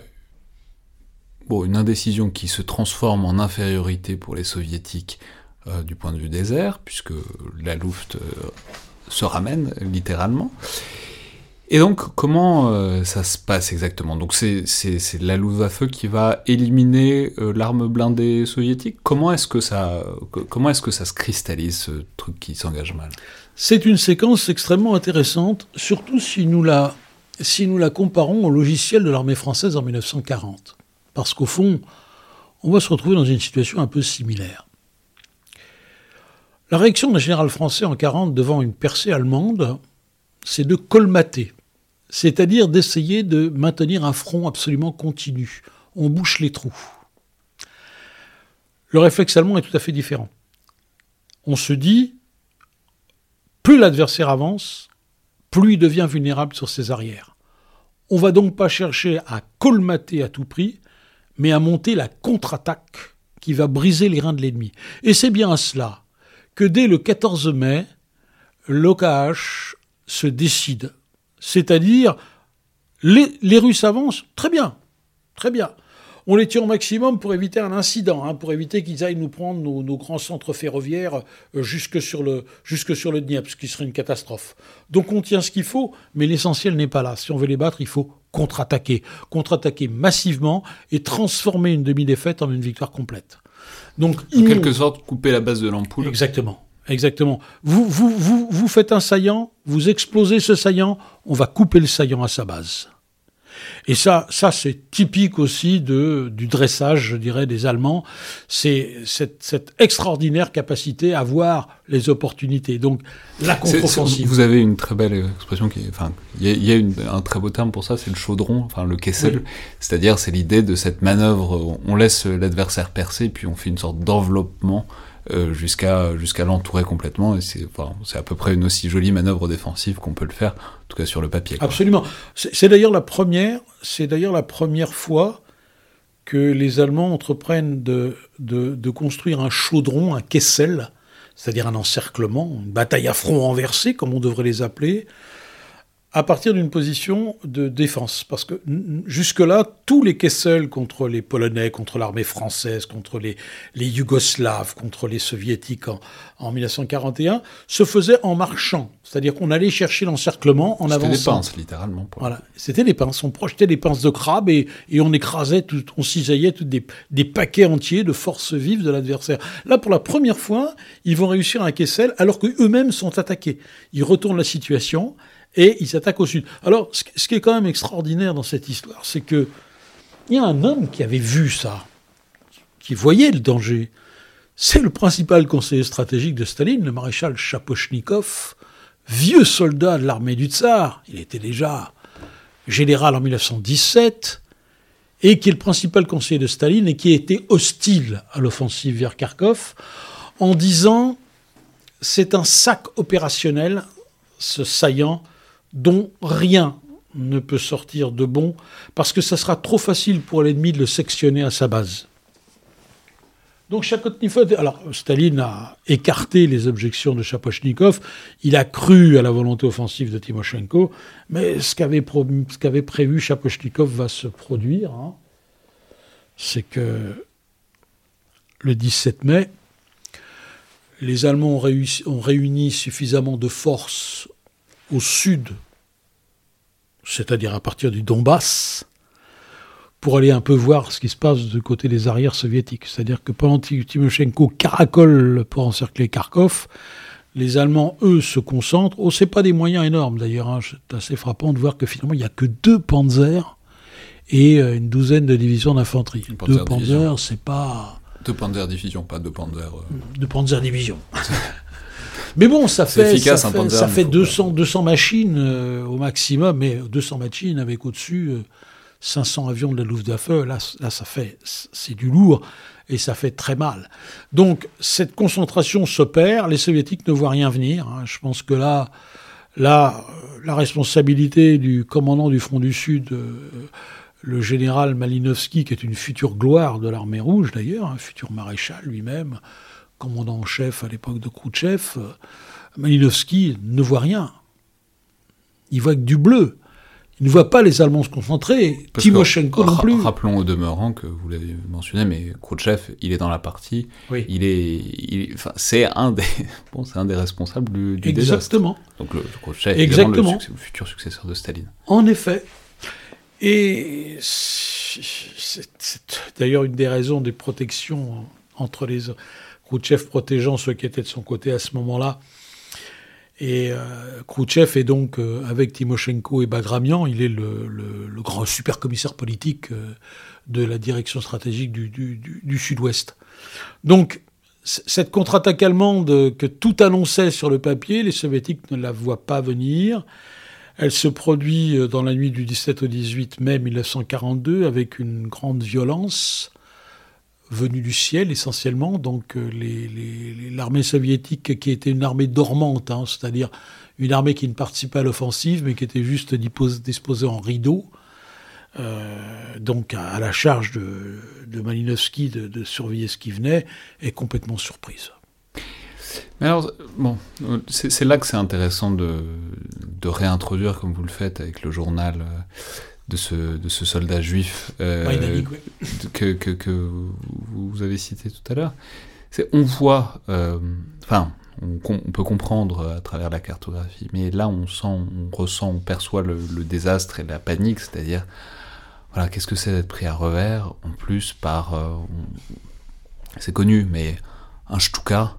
bon, une indécision qui se transforme en infériorité pour les soviétiques euh, du point de vue des airs, puisque la Luft euh, se ramène littéralement. Et donc, comment euh, ça se passe exactement? Donc, c'est la Luftwaffe qui va éliminer l'arme blindée soviétique? Comment est-ce que ça, comment est-ce que ça se cristallise ce truc qui s'engage mal? C'est une séquence extrêmement intéressante, surtout si nous la si nous la comparons au logiciel de l'armée française en 1940. Parce qu'au fond, on va se retrouver dans une situation un peu similaire. La réaction d'un général français en 40 devant une percée allemande, c'est de colmater, c'est-à-dire d'essayer de maintenir un front absolument continu. On bouche les trous. Le réflexe allemand est tout à fait différent. On se dit, plus l'adversaire avance, plus il devient vulnérable sur ses arrières. On va donc pas chercher à colmater à tout prix, mais à monter la contre-attaque qui va briser les reins de l'ennemi. Et c'est bien cela que dès le 14 mai, l'OKH se décide. C'est-à-dire, les, Russes avancent, très bien, très bien. On les tient au maximum pour éviter un incident, hein, pour éviter qu'ils aillent nous prendre nos, grands centres ferroviaires euh, jusque, sur le, jusque Dniepr, ce qui serait une catastrophe. Donc on tient ce qu'il faut, mais l'essentiel n'est pas là. Si on veut les battre, il faut contre-attaquer. Contre-attaquer massivement et transformer une demi-défaite en une victoire complète. Donc, en quelque sorte, couper la base de l'ampoule. Exactement. Exactement. Vous, vous, vous, vous faites un saillant, vous explosez ce saillant, on va couper le saillant à sa base. Et ça, ça c'est typique aussi de, du dressage, je dirais, des Allemands. C'est cette, cette, extraordinaire capacité à voir les opportunités. Donc, la contre-offensive. Vous avez une très belle expression qui, enfin, il y a, y a un très beau terme pour ça, c'est le chaudron, enfin le Kessel. C'est-à-dire, c'est l'idée de cette manœuvre. On laisse l'adversaire percer, puis on fait une sorte d'enveloppement euh, jusqu'à l'entourer complètement. Et c'est à peu près une aussi jolie manœuvre défensive qu'on peut le faire, en tout cas sur le papier. Absolument. C'est d'ailleurs la première. C'est d'ailleurs la première fois que les Allemands entreprennent de, de, de construire un chaudron, un Kessel, c'est-à-dire un encerclement, une bataille à front renversé, comme on devrait les appeler, à partir d'une position de défense. Parce que jusque-là, tous les Kessel contre les Polonais, contre l'armée française, contre les, les Yougoslaves, contre les Soviétiques en, en 1941, se faisaient en marchant. C'est-à-dire qu'on allait chercher l'encerclement en avançant. C'était des pinces, littéralement. Voilà, c'était des pinces. On projetait des pinces de crabe et, et on écrasait, tout, on cisaillait tout des, des paquets entiers de forces vives de l'adversaire. Là, pour la première fois, ils vont réussir un Kessel alors qu'eux-mêmes sont attaqués. Ils retournent la situation et ils s'attaquent au sud. Alors, ce qui est quand même extraordinaire dans cette histoire, c'est que il y a un homme qui avait vu ça. qui voyait le danger, c'est le principal conseiller stratégique de Staline, le maréchal Chapochnikov, vieux soldat de l'armée du tsar, il était déjà général en 1917, et qui est le principal conseiller de Staline et qui était hostile à l'offensive vers Kharkov, en disant c'est un sac opérationnel, ce saillant, dont rien ne peut sortir de bon, parce que ça sera trop facile pour l'ennemi de le sectionner à sa base. Donc alors Staline a écarté les objections de Chapochnikov, il a cru à la volonté offensive de Timoshenko, mais ce qu'avait, prévu Chapochnikov va se produire. Hein. C'est que le 17 mai, les Allemands ont réuni suffisamment de forces au sud, c'est-à-dire à partir du Donbass, pour aller un peu voir ce qui se passe du côté des arrières soviétiques. C'est-à-dire que pendant que Timoshenko caracole pour encercler Kharkov, les Allemands, eux, se concentrent. Oh, c'est pas des moyens énormes d'ailleurs. Hein. C'est assez frappant de voir que finalement, il n'y a que deux panzers et euh, une douzaine de divisions d'infanterie. Deux panzers, c'est pas. Deux panzers division, pas deux panzers. Euh. Deux panzers division. Mais bon, ça fait, ça fait, ça fait 200, 200 machines euh, au maximum, mais 200 machines avec au-dessus 500 avions de la Luftwaffe, là, là ça fait, c'est du lourd et ça fait très mal. Donc cette concentration s'opère, les soviétiques ne voient rien venir. Hein. Je pense que là, là, la responsabilité du commandant du front du Sud, euh, le général Malinowski, qui est une future gloire de l'armée rouge d'ailleurs, un futur maréchal lui-même, commandant en chef à l'époque de Khrouchtchev, euh, Malinowski ne voit rien. Il voit que du bleu. Il ne voit pas les Allemands se concentrer. Timoshenko non plus. Rappelons au demeurant que vous l'avez mentionné, mais Khrouchtchev, il est dans la partie. Oui. Il est, enfin, c'est un des, bon, c'est un des responsables du, du Exactement. Donc le, Khrouchtchev, Exactement. Le, le, futur successeur de Staline. En effet. Et c'est d'ailleurs une des raisons des protections entre les Khrouchtchev protégeant ceux qui étaient de son côté à ce moment-là et euh, Khrouchtchev est donc, euh, avec Timoshenko et Bagramian, il est le, grand super commissaire politique euh, de la direction stratégique du, Sud-Ouest. Donc, cette contre-attaque allemande que tout annonçait sur le papier, les soviétiques ne la voient pas venir. Elle se produit dans la nuit du 17 au 18 mai 1942 avec une grande violence venus du ciel essentiellement, donc euh, l'armée soviétique qui était une armée dormante, hein, c'est-à-dire une armée qui ne participait à l'offensive mais qui était juste disposée en rideau, euh, donc à, la charge de, de Malinowski de, surveiller ce qui venait, est complètement surprise. Alors, bon, c'est là que c'est intéressant de, de, réintroduire, comme vous le faites avec le journal, euh, de ce, de ce soldat juif euh, que, que, que, vous avez cité tout à l'heure. On voit, euh, enfin, on, on, peut comprendre à travers la cartographie, mais là on sent, on ressent, on perçoit le, désastre et la panique, c'est-à-dire, voilà, qu'est-ce que c'est d'être pris à revers, en plus par, euh, c'est connu, mais un Stuka,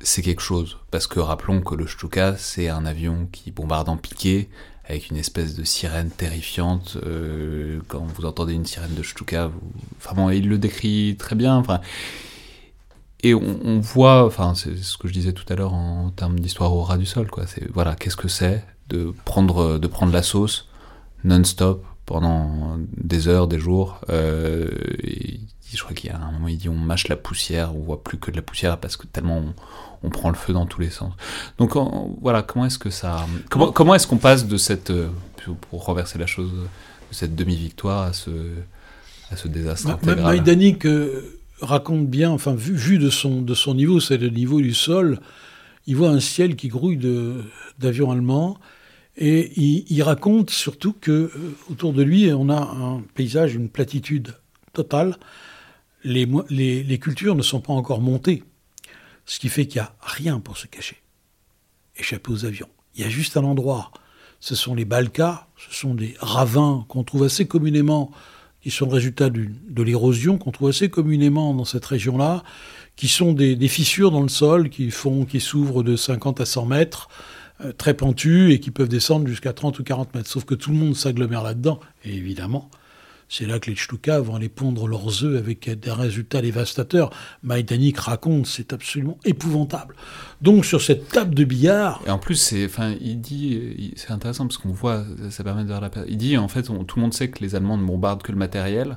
c'est quelque chose, parce que rappelons que le Stuka, c'est un avion qui bombarde en piqué, avec une espèce de sirène terrifiante. Euh, quand vous entendez une sirène de Stuka, vous... bon, il le décrit très bien. Et on, voit, enfin, c'est ce que je disais tout à l'heure en termes d'histoire au ras du sol, quoi. Voilà, qu'est-ce que c'est de prendre de prendre la sauce non-stop pendant des heures, des jours. Euh, je crois qu'il y a un moment, il dit on mâche la poussière, on voit plus que de la poussière parce que tellement on, prend le feu dans tous les sens. Donc voilà, comment est-ce que ça, comment, comment est-ce qu'on passe de cette, euh, pour renverser la chose, de cette demi-victoire à ce, à ce désastre intégral Maïdanik euh, raconte bien, enfin vu, vu, de son de son niveau, c'est le niveau du sol, il voit un ciel qui grouille d'avions allemands. Et il, il, raconte surtout que euh, autour de lui, on a un paysage, une platitude totale, les, cultures ne sont pas encore montées. Ce qui fait qu'il n'y a rien pour se cacher, échapper aux avions. Il y a juste un endroit. Ce sont les Balkas, ce sont des ravins qu'on trouve assez communément, qui sont le résultat de l'érosion, qu'on trouve assez communément dans cette région-là, qui sont des, fissures dans le sol qui s'ouvrent de 50 à 100 mètres, euh, très pentues et qui peuvent descendre jusqu'à 30 ou 40 mètres. Sauf que tout le monde s'agglomère là-dedans, évidemment, C'est là que les Ch'toukas vont aller pondre leurs œufs avec des résultats dévastateurs. Maïdanik raconte, c'est absolument épouvantable. Donc sur cette table de billard... Et en plus, c'est, enfin, il dit, c'est intéressant parce qu'on voit, ça permet de voir la... Il dit, en fait, tout le monde sait que les Allemands ne bombardent que le matériel.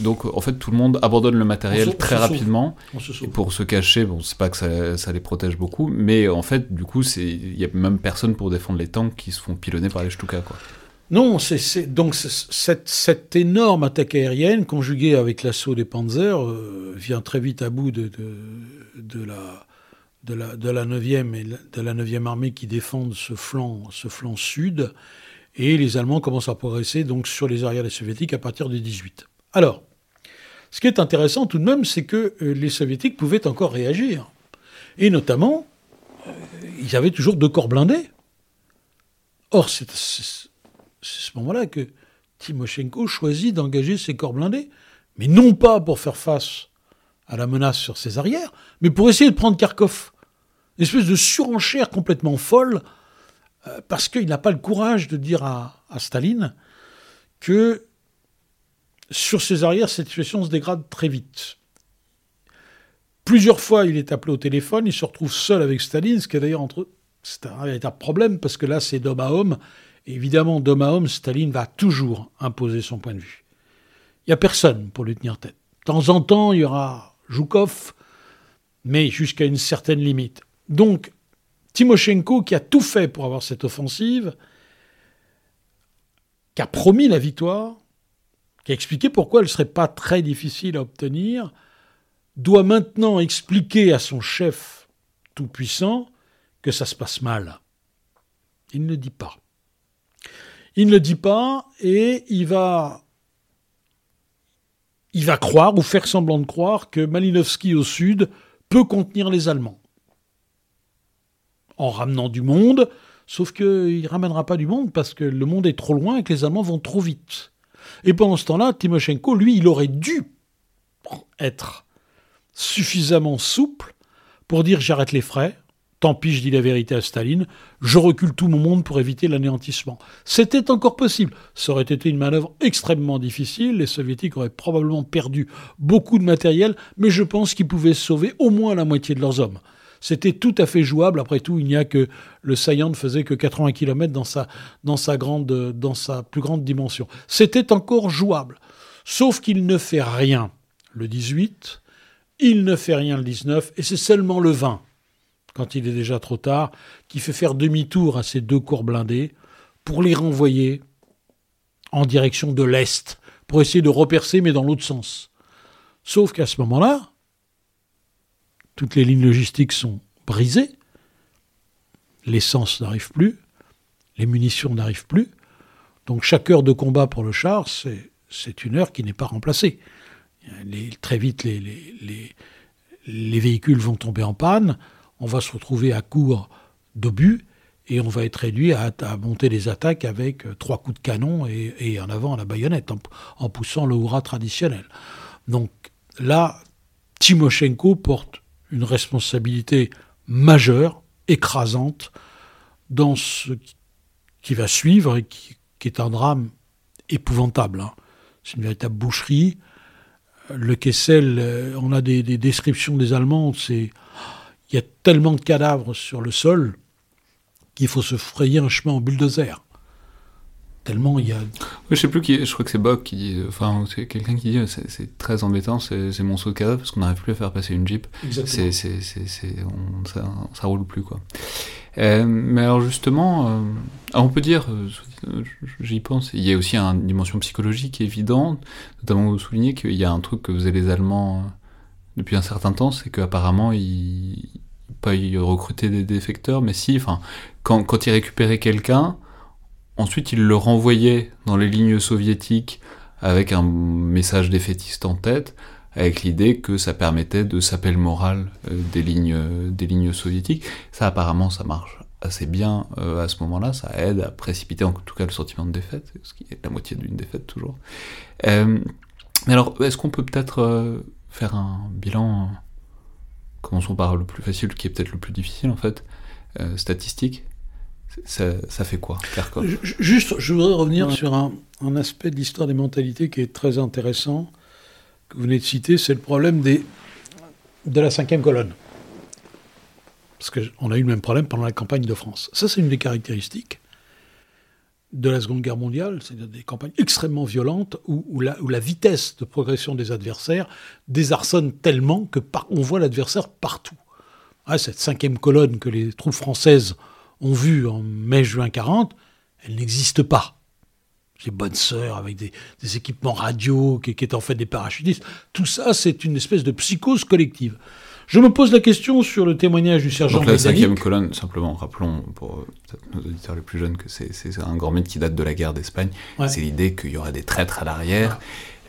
Donc en fait tout le monde abandonne le matériel très rapidement et pour se cacher. Bon, c'est pas que ça, ça, les protège beaucoup, mais en fait du coup il y a même personne pour défendre les tanks qui se font pilonner par les Stuka quoi. Non, donc cette, énorme attaque aérienne conjuguée avec l'assaut des Panzers euh, vient très vite à bout de, la de la de la 9e et de la 9e armée qui défendent ce flanc ce flanc sud et les Allemands commencent à progresser donc sur les arrières des soviétiques à partir du 18. Alors, ce qui est intéressant tout de même, c'est que euh, les soviétiques pouvaient encore réagir. Et notamment, euh, ils avaient toujours deux corps blindés. Or, c'est ce moment-là que Timoshenko choisit d'engager ses corps blindés, mais non pas pour faire face à la menace sur ses arrières, mais pour essayer de prendre Kharkov. Une espèce de surenchère complètement folle, euh, parce qu'il n'a pas le courage de dire à, Staline que sur ses arrières, cette situation se dégrade très vite. Plusieurs fois, il est appelé au téléphone, il se retrouve seul avec Staline, ce qui est d'ailleurs entre c'est un problème, parce que là, c'est d'homme à homme. Évidemment, d'homme à homme, Staline va toujours imposer son point de vue. Il n'y a personne pour lui tenir tête. De temps en temps, il y aura Joukov, mais jusqu'à une certaine limite. Donc, Timoshenko, qui a tout fait pour avoir cette offensive, qui a promis la victoire, qui a expliqué pourquoi elle ne serait pas très difficile à obtenir, doit maintenant expliquer à son chef tout-puissant que ça se passe mal. Il ne dit pas. Il ne dit pas et il va, il va croire ou faire semblant de croire que Malinowski au sud peut contenir les Allemands. En ramenant du monde, sauf qu'il ne ramènera pas du monde parce que le monde est trop loin et que les Allemands vont trop vite. Et pendant ce temps-là, Timoshenko, lui, il aurait dû être suffisamment souple pour dire j'arrête les frais, tant pis, je dis la vérité à Staline, je recule tout mon monde pour éviter l'anéantissement. C'était encore possible. Ça aurait été une manœuvre extrêmement difficile, les soviétiques auraient probablement perdu beaucoup de matériel, mais je pense qu'ils pouvaient sauver au moins la moitié de leurs hommes. C'était tout à fait jouable. Après tout, il n'y a que le saillant ne faisait que 80 km dans sa, dans sa, grande, dans sa plus grande dimension. C'était encore jouable. Sauf qu'il ne fait rien le 18, il ne fait rien le 19, et c'est seulement le 20, quand il est déjà trop tard, qui fait faire demi-tour à ces deux corps blindés pour les renvoyer en direction de l'Est, pour essayer de repercer, mais dans l'autre sens. Sauf qu'à ce moment-là, toutes les lignes logistiques sont brisées, l'essence n'arrive plus, les munitions n'arrivent plus, donc chaque heure de combat pour le char, c'est une heure qui n'est pas remplacée. très vite, les, véhicules vont tomber en panne, on va se retrouver à court d'obus, et on va être réduit à, monter des attaques avec trois coups de canon et, en avant la baïonnette, en, poussant le hurrah traditionnel. Donc là, Timoshenko porte une responsabilité majeure, écrasante, dans ce qui va suivre et qui, est un drame épouvantable. Hein. C'est une véritable boucherie. Le Kessel, euh, on a des, des descriptions des Allemands, c'est il y a tellement de cadavres sur le sol qu'il faut se frayer un chemin en bulldozer tellement il y a. je sais plus qui. Je crois que c'est Bob qui dit. Enfin, c'est quelqu'un qui dit c'est très embêtant, c'est mon saut de cadavre parce qu'on n'arrive plus à faire passer une Jeep. C'est ça, ça roule plus quoi. Euh, mais alors justement, euh, on peut dire, euh, j'y pense, il y a aussi une dimension psychologique évidente, notamment vous soulignez qu'il y a un truc que faisaient les Allemands depuis un certain temps, c'est qu'apparemment ils pas ils recrutaient des défecteurs, mais si, enfin, quand, quand ils récupéraient quelqu'un, Ensuite, il le renvoyait dans les lignes soviétiques avec un message défaitiste en tête, avec l'idée que ça permettait de saper le moral euh, des lignes, euh, des lignes soviétiques. Ça, apparemment, ça marche assez bien euh, à ce moment-là, ça aide à précipiter en tout cas le sentiment de défaite, ce qui est la moitié d'une défaite toujours. mais alors, est-ce qu'on peut peut-être faire un bilan, commençons par le plus facile, qui est peut-être le plus difficile en fait, statistique ça, fait quoi, Kharkov Juste, je voudrais revenir sur un, aspect de l'histoire des mentalités qui est très intéressant, que vous venez de citer, c'est le problème des, de la cinquième colonne. Parce qu'on a eu le même problème pendant la campagne de France. Ça, c'est une des caractéristiques de la Seconde Guerre mondiale, c'est-à-dire des campagnes extrêmement violentes où, la, vitesse de progression des adversaires désarçonne tellement que on voit l'adversaire partout. Ah, cette cinquième colonne que les troupes françaises ont vue en mai-juin 40, elle n'existe pas. Les bonnes sœurs avec des, équipements radio qui, qui étaient en fait des parachutistes, tout ça c'est une espèce de psychose collective. Je me pose la question sur le témoignage du sergent Donc la cinquième colonne, simplement, rappelons pour nos auditeurs les plus jeunes que c'est un grand mythe qui date de la guerre d'Espagne. C'est l'idée qu'il y aurait des traîtres à l'arrière.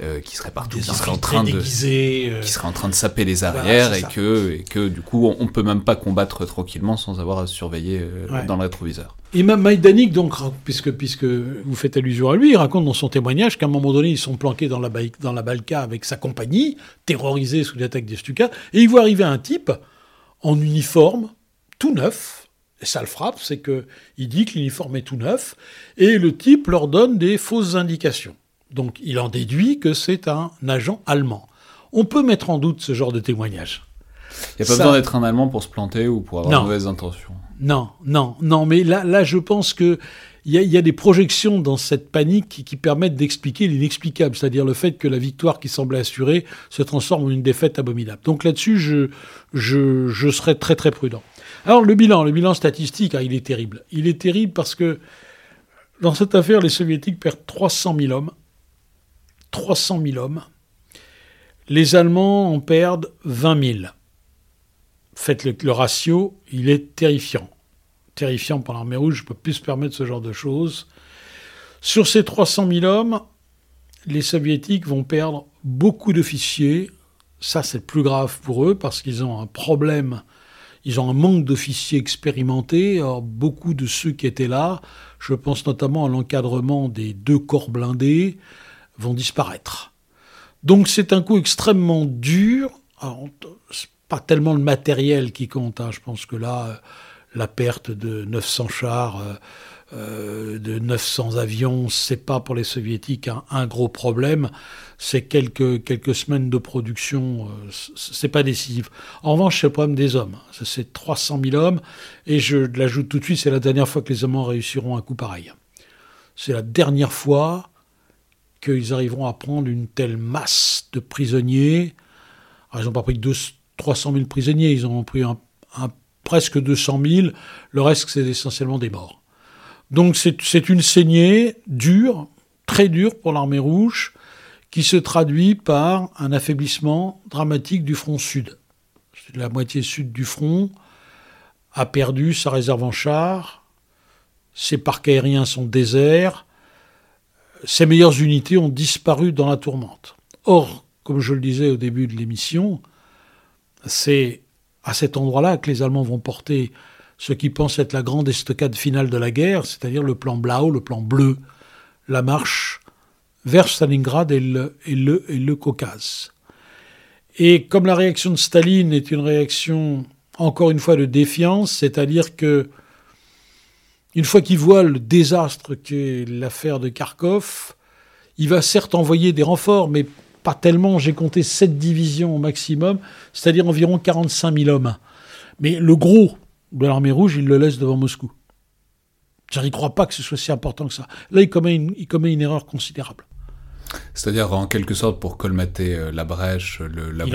Euh, qui seraient partout, qui seraient en train de, euh, qui seraient en train de saper les arrières et que et que du coup on, ne peut même pas combattre tranquillement sans avoir à surveiller euh, dans le rétroviseur. Et même Maïdanik, donc, puisque, puisque vous faites allusion à lui, il raconte dans son témoignage qu'à un moment donné, ils sont planqués dans la, dans la Balka avec sa compagnie, terrorisés sous l'attaque des Stukas, et il voit arriver un type en uniforme, tout neuf, et ça le frappe, c'est qu'il dit que l'uniforme est tout neuf, et le type leur donne des fausses indications. Donc il en déduit que c'est un agent allemand. On peut mettre en doute ce genre de témoignage. Il n'y a pas besoin d'être un Allemand pour se planter ou pour avoir de mauvaises intentions. Non, non, non, mais là, là je pense que il y, a des projections dans cette panique qui, permettent d'expliquer l'inexplicable, c'est-à-dire le fait que la victoire qui semblait assurée se transforme en une défaite abominable. Donc là-dessus, je, je, je, serais très très prudent. Alors le bilan, le bilan statistique, ah, il est terrible. Il est terrible parce que dans cette affaire, les soviétiques perdent 300 000 hommes 300 000 hommes. Les Allemands en perdent 20 000. Faites le, ratio, il est terrifiant. Terrifiant pour l'armée rouge, je ne peux plus se permettre ce genre de choses. Sur ces 300 000 hommes, les soviétiques vont perdre beaucoup d'officiers. Ça, c'est plus grave pour eux parce qu'ils ont un problème. Ils ont un manque d'officiers expérimentés. Or, beaucoup de ceux qui étaient là, je pense notamment à l'encadrement des deux corps blindés, vont disparaître. Donc c'est un coup extrêmement dur. pas tellement le matériel qui compte. Hein. Je pense que là, euh, la perte de 900 chars, euh, euh, de 900 avions, c'est pas pour les soviétiques un, gros problème. C'est quelques, quelques semaines de production, c'est pas décisif. En revanche, c'est le problème des hommes. C'est 300 000 hommes. Et je l'ajoute tout de suite, c'est la dernière fois que les Allemands réussiront un coup pareil. C'est la dernière fois qu'ils arriveront à prendre une telle masse de prisonniers. ils n'ont pas pris 300 000 prisonniers, ils en ont pris un, presque 200 000. Le reste, c'est essentiellement des morts. Donc c'est une saignée dure, très dure pour l'armée rouge, qui se traduit par un affaiblissement dramatique du front sud. La moitié sud du front a perdu sa réserve en chars, ses parcs aériens sont déserts, ses meilleures unités ont disparu dans la tourmente. Or, comme je le disais au début de l'émission, c'est à cet endroit-là que les Allemands vont porter ce qui pense être la grande estocade finale de la guerre, c'est-à-dire le plan Blau, le plan bleu, la marche vers Stalingrad et le, Caucase. Et comme la réaction de Staline est une réaction, encore une fois, de défiance, c'est-à-dire que une fois qu'il voit le désastre qu'est l'affaire de Kharkov, il va certes envoyer des renforts, mais pas tellement. J'ai compté sept divisions au maximum, c'est-à-dire environ 45 000 hommes. Mais le gros de l'armée rouge, il le laisse devant Moscou. Il ne croit pas que ce soit si important que ça. Là, il commet une, il commet une erreur considérable. C'est-à-dire, en quelque sorte, pour colmater euh, la brèche, la,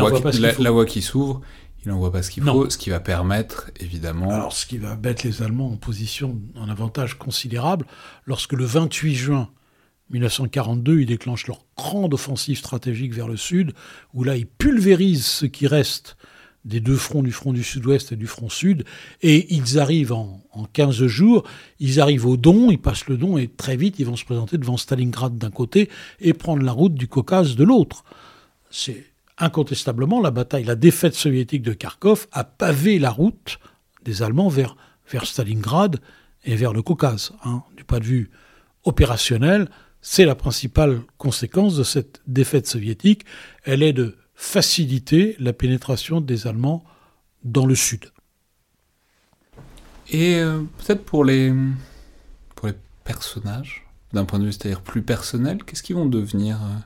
voie qui, s'ouvre, il n'envoie pas ce qu'il faut, ce qui va permettre, évidemment. Alors, ce qui va mettre les Allemands en position, en avantage considérable, lorsque le 28 juin 1942, ils déclenchent leur grande offensive stratégique vers le sud, où là, ils pulvérisent ce qui reste des deux fronts, du front du sud-ouest et du front sud, et ils arrivent en, en 15 jours, ils arrivent au Don, ils passent le Don, et très vite, ils vont se présenter devant Stalingrad d'un côté et prendre la route du Caucase de l'autre. C'est incontestablement, la bataille, la défaite soviétique de Kharkov a pavé la route des Allemands vers, vers Stalingrad et vers le Caucase. Hein. Du point de vue opérationnel, c'est la principale conséquence de cette défaite soviétique. Elle est de faciliter la pénétration des Allemands dans le sud. Et euh, peut-être pour les, pour les personnages, d'un point de vue c'est-à-dire plus personnel, qu'est-ce qu'ils vont devenir euh,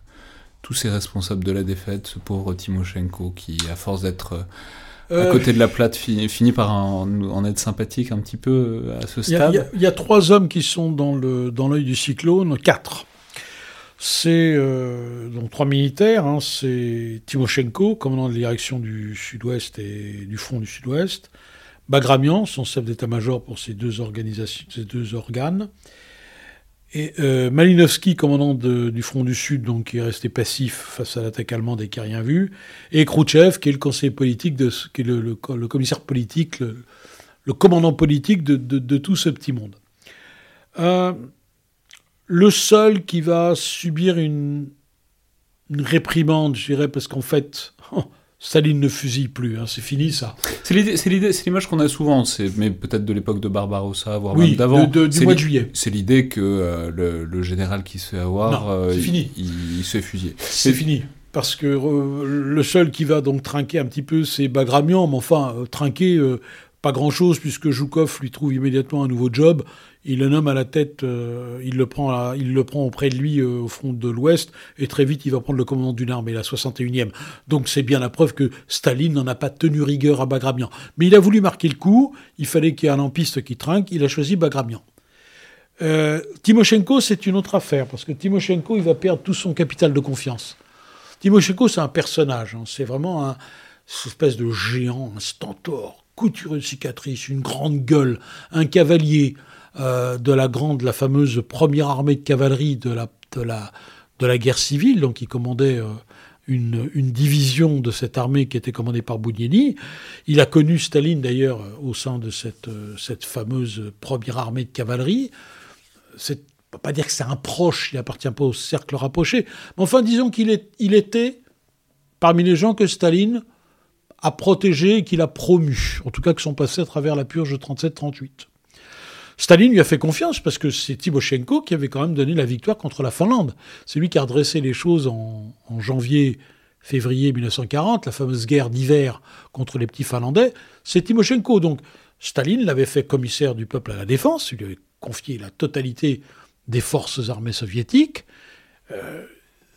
tous ces responsables de la défaite, ce pauvre Timoshenko qui, à force d'être euh, à côté de la plate, finit, par en, être sympathique un petit peu à ce stade. Il y, a trois hommes qui sont dans l'œil dans du cyclone, quatre. C'est donc trois militaires, hein, c'est Timoshenko, commandant de la direction du sud-ouest et du front du sud-ouest, Bagramian, son chef d'état-major pour ces deux organisations, ces deux organes, et euh, Malinowski, commandant du front du Sud, donc qui est resté passif face à l'attaque allemande et qui n'a rien vu, et Khrouchtchev, qui est le conseiller politique, qui est le, commissaire politique, le, commandant politique de, tout ce petit monde. Euh, le seul qui va subir une, une réprimande, je dirais, parce qu'en fait, Staline ne fusille plus, hein, c'est fini ça. C'est l'idée, c'est l'image qu'on a souvent, mais peut-être de l'époque de Barbarossa, voire même d'avant. du mois de juillet. C'est l'idée que euh, le, général qui se fait avoir, euh, fini. Il, se fait fusiller. C'est fini. Parce que euh, le seul qui va donc trinquer un petit peu, c'est Bagramian, mais enfin, trinquer, pas grand-chose, puisque Joukov lui trouve immédiatement un nouveau job il le nomme à la tête, euh, il, le prend auprès de lui euh, au front de l'Ouest, et très vite il va prendre le commandement d'une armée, la 61e. Donc c'est bien la preuve que Staline n'en a pas tenu rigueur à Bagramian. Mais il a voulu marquer le coup, il fallait qu'il y ait un lampiste qui trinque, il a choisi Bagramian. Euh, Timoshenko, c'est une autre affaire, parce que Timoshenko, il va perdre tout son capital de confiance. Timoshenko, c'est un personnage, hein. c'est vraiment un une espèce de géant, un stentor, coutureux de cicatrices, une grande gueule, un cavalier, euh, de la grande, la fameuse première armée de cavalerie de la, de la, de la guerre civile, donc il commandait euh, une, une, division de cette armée qui était commandée par Boudienny. Il a connu Staline d'ailleurs au sein de cette, cette fameuse première armée de cavalerie. On ne peut pas dire que c'est un proche, il n'appartient pas au cercle rapproché, mais enfin disons qu'il il était parmi les gens que Staline a protégés et qu'il a promus, en tout cas qui sont passés à travers la purge de 37-38. Staline lui a fait confiance parce que c'est Timoshenko qui avait quand même donné la victoire contre la Finlande. C'est lui qui a redressé les choses en, janvier, février 1940, la fameuse guerre d'hiver contre les petits Finlandais. C'est Timoshenko. Donc Staline l'avait fait commissaire du peuple à la défense, il lui avait confié la totalité des forces armées soviétiques. Euh,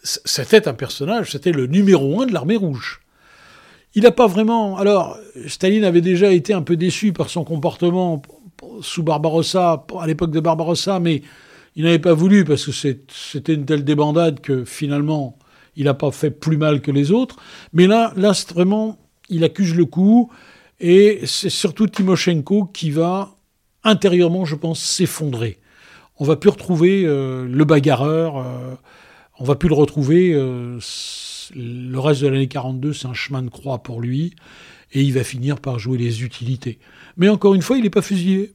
c'était un personnage, c'était le numéro un de l'armée rouge. Il n'a pas vraiment. Alors, Staline avait déjà été un peu déçu par son comportement sous Barbarossa, à l'époque de Barbarossa, mais il n'avait pas voulu parce que c'était une telle débandade que finalement, il n'a pas fait plus mal que les autres. Mais là, vraiment, il accuse le coup. Et c'est surtout Timoshenko qui va intérieurement, je pense, s'effondrer. On va plus retrouver euh, le bagarreur, euh, on va plus le retrouver. Euh, le reste de l'année 42, c'est un chemin de croix pour lui, et il va finir par jouer les utilités. Mais encore une fois, il n'est pas fusillé.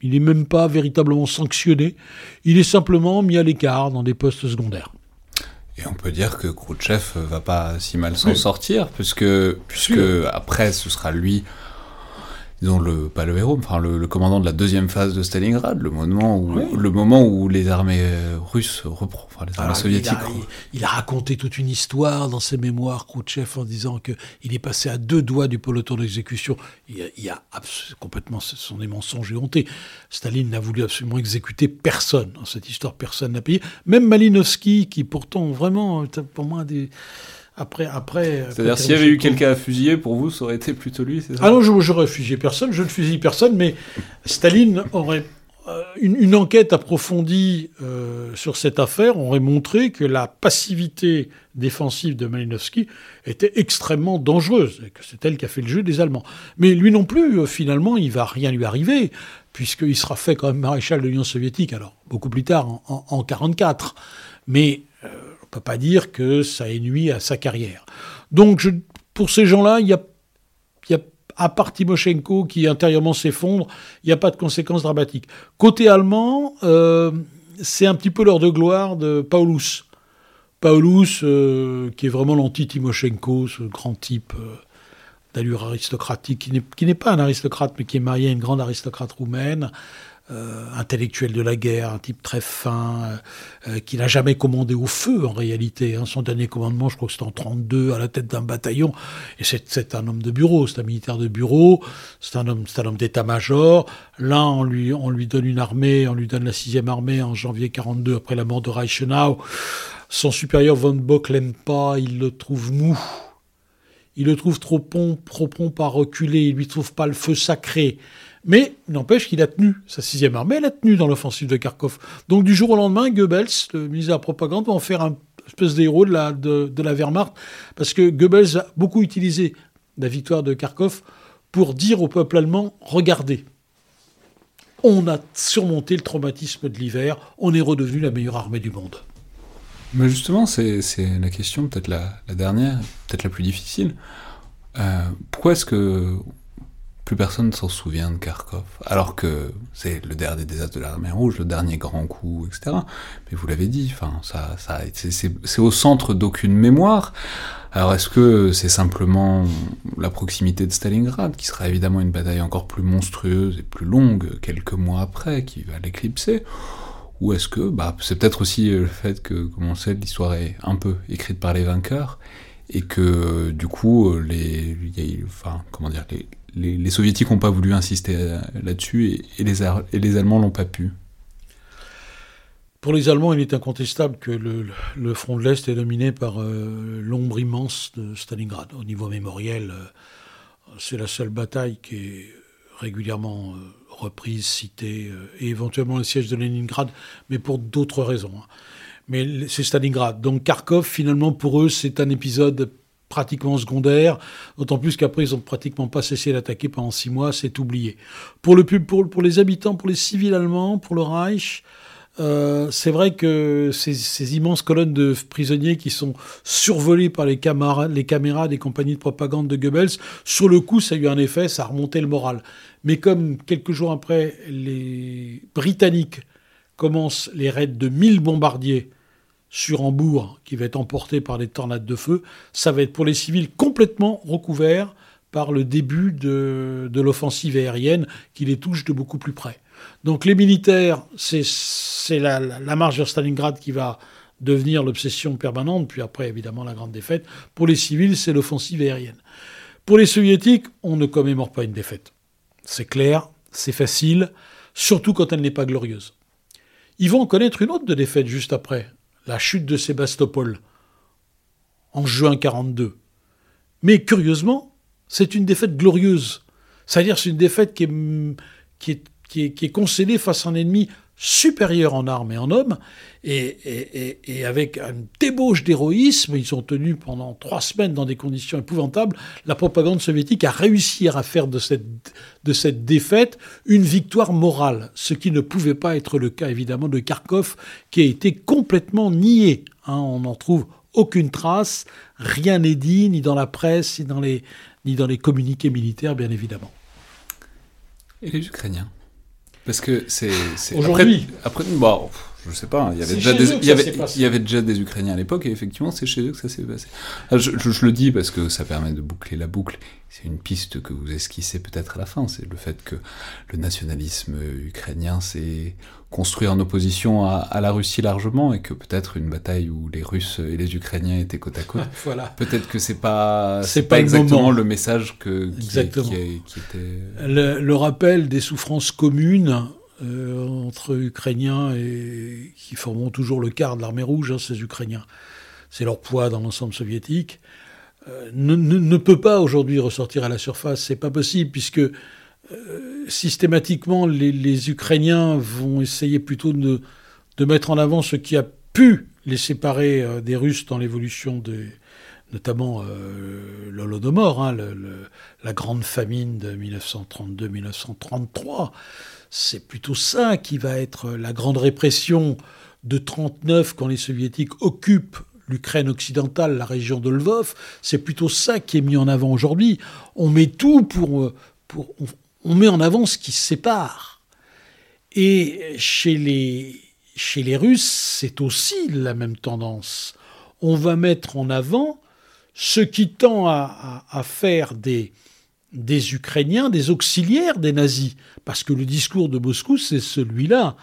Il n'est même pas véritablement sanctionné. Il est simplement mis à l'écart dans des postes secondaires. Et on peut dire que Khrouchtchev va pas si mal s'en sortir, puisque, puisque après, ce sera lui disons le pas le héros, enfin le, commandant de la deuxième phase de Stalingrad, le moment où le moment où les armées euh, russes reprennent, enfin les armées soviétiques. Il a, raconté toute une histoire dans ses mémoires, Khrouchtchev, en disant que il est passé à deux doigts du peloton d'exécution. Il, y a, complètement ce sont des mensonges et hontés. Staline n'a voulu absolument exécuter personne dans cette histoire, personne n'a payé. Même Malinowski, qui pourtant vraiment pour moi des après, après. C'est-à-dire, s'il y avait eu quelqu'un à fusiller, pour vous, ça aurait été plutôt lui, c'est ça? Ah non, je n'aurais fusillé personne, je ne fusille personne, mais Staline aurait. Euh, une, enquête approfondie euh, sur cette affaire aurait montré que la passivité défensive de Malinowski était extrêmement dangereuse, et que c'est elle qui a fait le jeu des Allemands. Mais lui non plus, euh, finalement, il va rien lui arriver, puisqu'il sera fait quand même maréchal de l'Union soviétique, alors beaucoup plus tard, en 1944. Mais ne peut pas dire que ça ait nuit à sa carrière. Donc, pour ces gens-là, il y a, y a, à part Timoshenko qui intérieurement s'effondre, il n'y a pas de conséquences dramatiques. Côté allemand, euh, c'est un petit peu l'heure de gloire de Paulus. Paulus, euh, qui est vraiment l'anti-Timoshenko, ce grand type euh, d'allure aristocratique, qui n'est pas un aristocrate, mais qui est marié à une grande aristocrate roumaine, euh, intellectuel de la guerre, un type très fin, euh, qui n'a jamais commandé au feu en réalité. Hein. Son dernier commandement, je crois que c'était en 32, à la tête d'un bataillon. Et c'est un homme de bureau, c'est un militaire de bureau, c'est un homme, homme d'état-major. Là, on lui, on lui donne une armée, on lui donne la sixième armée en janvier 42 après la mort de Reichenau. Son supérieur von Bock l'aime pas, il le trouve mou. Il le trouve trop prompt, trop prompt à reculer, il lui trouve pas le feu sacré. Mais n'empêche qu'il a tenu sa sixième armée, elle a tenu dans l'offensive de Kharkov. Donc du jour au lendemain, Goebbels, le ministre de la Propagande, va en faire un espèce d'héros de la, de, la Wehrmacht, parce que Goebbels a beaucoup utilisé la victoire de Kharkov pour dire au peuple allemand, regardez, on a surmonté le traumatisme de l'hiver, on est redevenu la meilleure armée du monde. Mais justement, c'est la question, peut-être la, dernière, peut-être la plus difficile. Euh, pourquoi est-ce que plus personne ne s'en souvient de Kharkov, alors que c'est le dernier désastre de l'armée rouge, le dernier grand coup, etc. Mais vous l'avez dit, enfin, ça, ça, c'est au centre d'aucune mémoire. Alors est-ce que c'est simplement la proximité de Stalingrad, qui sera évidemment une bataille encore plus monstrueuse et plus longue quelques mois après, qui va l'éclipser? Ou est-ce que bah, c'est peut-être aussi le fait que, comme on sait, l'histoire est un peu écrite par les vainqueurs, et que du coup, les, enfin, comment dire, les, les, soviétiques n'ont pas voulu insister euh, là-dessus et, les, Allemands l'ont pas pu. Pour les Allemands, il est incontestable que le, front de l'Est est dominé par euh, l'ombre immense de Stalingrad. Au niveau mémoriel, euh, c'est la seule bataille qui est régulièrement reprise, citée, et éventuellement le siège de Leningrad, mais pour d'autres raisons. Hein. Mais c'est Stalingrad. Donc Kharkov, finalement, pour eux, c'est un épisode pratiquement secondaire, d'autant plus qu'après ils ont pratiquement pas cessé d'attaquer pendant six mois, c'est oublié. Pour le pour, les habitants, pour les civils allemands, pour le Reich, euh, c'est vrai que ces, immenses colonnes de prisonniers qui sont survolées par les, les caméras des compagnies de propagande de Goebbels, sur le coup, ça a eu un effet, ça a remonté le moral. Mais comme quelques jours après, les Britanniques commencent les raids de 1000 bombardiers sur Hambourg qui va être emporté par des tornades de feu, ça va être pour les civils complètement recouvert par le début de, l'offensive aérienne qui les touche de beaucoup plus près. Donc les militaires, c'est la, la, marche vers Stalingrad qui va devenir l'obsession permanente, puis après évidemment la grande défaite. Pour les civils, c'est l'offensive aérienne. Pour les soviétiques, on ne commémore pas une défaite. C'est clair, c'est facile, surtout quand elle n'est pas glorieuse. Ils vont en connaître une autre de défaite juste après, la chute de Sébastopol en juin 42. Mais curieusement, c'est une défaite glorieuse. C'est-à-dire c'est une défaite qui est, qui qui est concédée face à un ennemi supérieurs en armes et en hommes, et, avec une débauche d'héroïsme, ils ont tenu pendant trois semaines dans des conditions épouvantables, la propagande soviétique a réussi à faire de cette, de cette défaite une victoire morale, ce qui ne pouvait pas être le cas évidemment de Kharkov, qui a été complètement nié. Hein. on n'en trouve aucune trace, rien n'est dit, ni dans la presse, ni dans les, ni dans les communiqués militaires, bien évidemment. Et les Ukrainiens parce que c'est. Aujourd'hui Après, après bon, je sais pas, il y avait, déjà des, il y, avait, il y avait déjà des Ukrainiens à l'époque, et effectivement, c'est chez eux que ça s'est passé. Ah, je, je, le dis parce que ça permet de boucler la boucle. C'est une piste que vous esquissez peut-être à la fin, c'est le fait que le nationalisme ukrainien s'est construit en opposition à, à, la Russie largement, et que peut-être une bataille où les Russes et les Ukrainiens étaient côte à côte, voilà. peut-être que c'est pas, c'est pas, exactement le, message que, qui, exactement. Qui, qui, était... Le, le rappel des souffrances communes euh, entre Ukrainiens et qui formeront toujours le quart de l'armée rouge, hein, ces Ukrainiens. C'est leur poids dans l'ensemble soviétique. Euh, ne, ne, peut pas aujourd'hui ressortir à la surface. C'est pas possible puisque euh, systématiquement les, Ukrainiens vont essayer plutôt de, mettre en avant ce qui a pu les séparer des Russes dans l'évolution de notamment euh, l'Holodomor, hein, le, la grande famine de 1932-1933 c'est plutôt ça qui va être la grande répression de 39 quand les soviétiques occupent l'Ukraine occidentale, la région de Lvov, c'est plutôt ça qui est mis en avant aujourd'hui. On met tout pour, pour on, met en avant ce qui sépare. Et chez les, chez les Russes, c'est aussi la même tendance. On va mettre en avant ce qui tend à, à faire des, des Ukrainiens, des auxiliaires des nazis, parce que le discours de Moscou, c'est celui-là.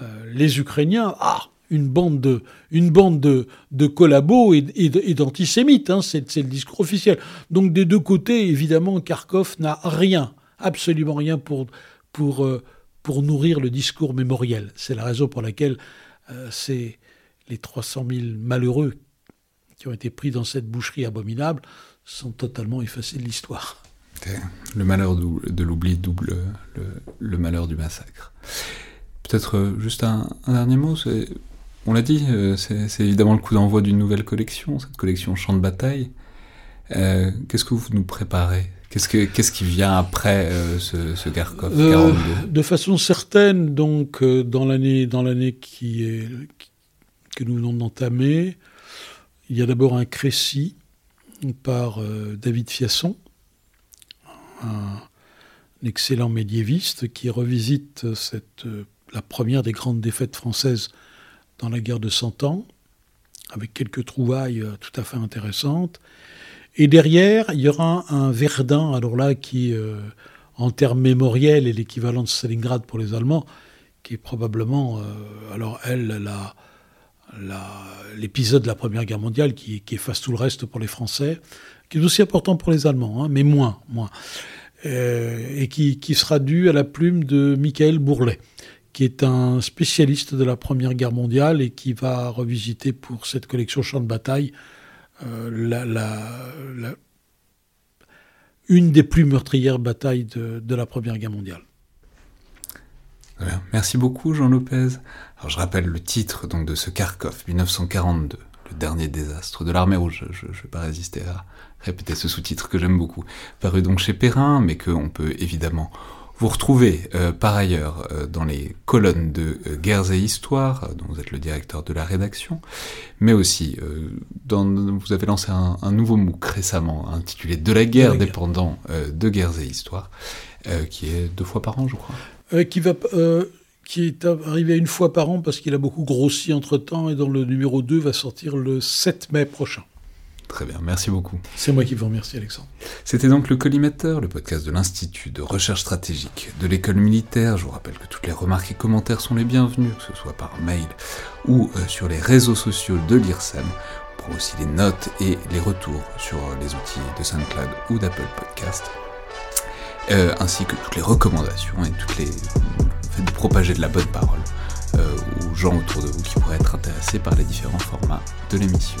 Euh, les Ukrainiens, ah, une bande de, une bande de, de collabos et, et d'antisémites, hein, c'est le discours officiel. Donc des deux côtés, évidemment, Kharkov n'a rien, absolument rien pour, pour, euh, pour nourrir le discours mémoriel. C'est la raison pour laquelle euh, c'est les 300 000 malheureux qui ont été pris dans cette boucherie abominable sont totalement effacés de l'histoire. Le malheur de l'oubli double le, malheur du massacre. Peut-être euh, juste un, dernier mot. On l'a dit, c'est évidemment le coup d'envoi d'une nouvelle collection, cette collection Champ de bataille. Qu'est-ce que vous nous préparez Qu'est-ce, qui vient après ce, ce Garkov 42 De façon certaine, donc dans l'année dans l'année qui est que nous venons d'entamer, il y a d'abord un Crécy par David Fiasson, un, excellent médiéviste qui revisite cette, euh, la première des grandes défaites françaises dans la guerre de Cent Ans, avec quelques trouvailles euh, tout à fait intéressantes. Et derrière, il y aura un Verdun, alors là, qui, euh, en termes mémoriels, est l'équivalent de Stalingrad pour les Allemands, qui est probablement, alors elle, l'épisode de la Première Guerre mondiale qui, qui, efface tout le reste pour les Français, qui est aussi important pour les Allemands, hein, mais moins, moins. Euh, et qui, qui, sera dû à la plume de Michael Bourlet, qui est un spécialiste de la Première Guerre mondiale et qui va revisiter pour cette collection Champ de bataille euh, une des plus meurtrières batailles de, la Première Guerre mondiale. Merci beaucoup Jean Lopez. Je rappelle le titre donc de ce Kharkov 1942, le dernier désastre de l'armée rouge. Je ne vais pas résister à répéter ce sous-titre que j'aime beaucoup. Paru donc chez Perrin, mais qu'on peut évidemment vous retrouver euh, par ailleurs euh, dans les colonnes de euh, Guerres et Histoires, dont vous êtes le directeur de la rédaction, mais aussi dans, vous avez lancé un, nouveau MOOC récemment intitulé De la guerre dépendant de Guerres et Histoires, qui est deux fois par an, je crois. qui va qui est arrivé une fois par an parce qu'il a beaucoup grossi entre-temps et dont le numéro 2 va sortir le 7 mai prochain. Très bien, merci beaucoup. C'est moi qui vous remercie, Alexandre. C'était donc le Collimateur, le podcast de l'Institut de recherche stratégique de l'école militaire. Je vous rappelle que toutes les remarques et commentaires sont les bienvenus, que ce soit par mail ou euh, sur les réseaux sociaux de l'IRSEM. On prend aussi les notes et les retours sur les outils de SoundCloud ou d'Apple Podcast, euh, ainsi que toutes les recommandations et toutes les fait de propager de la bonne parole euh, aux gens autour de vous qui pourraient être intéressés par les différents formats de l'émission.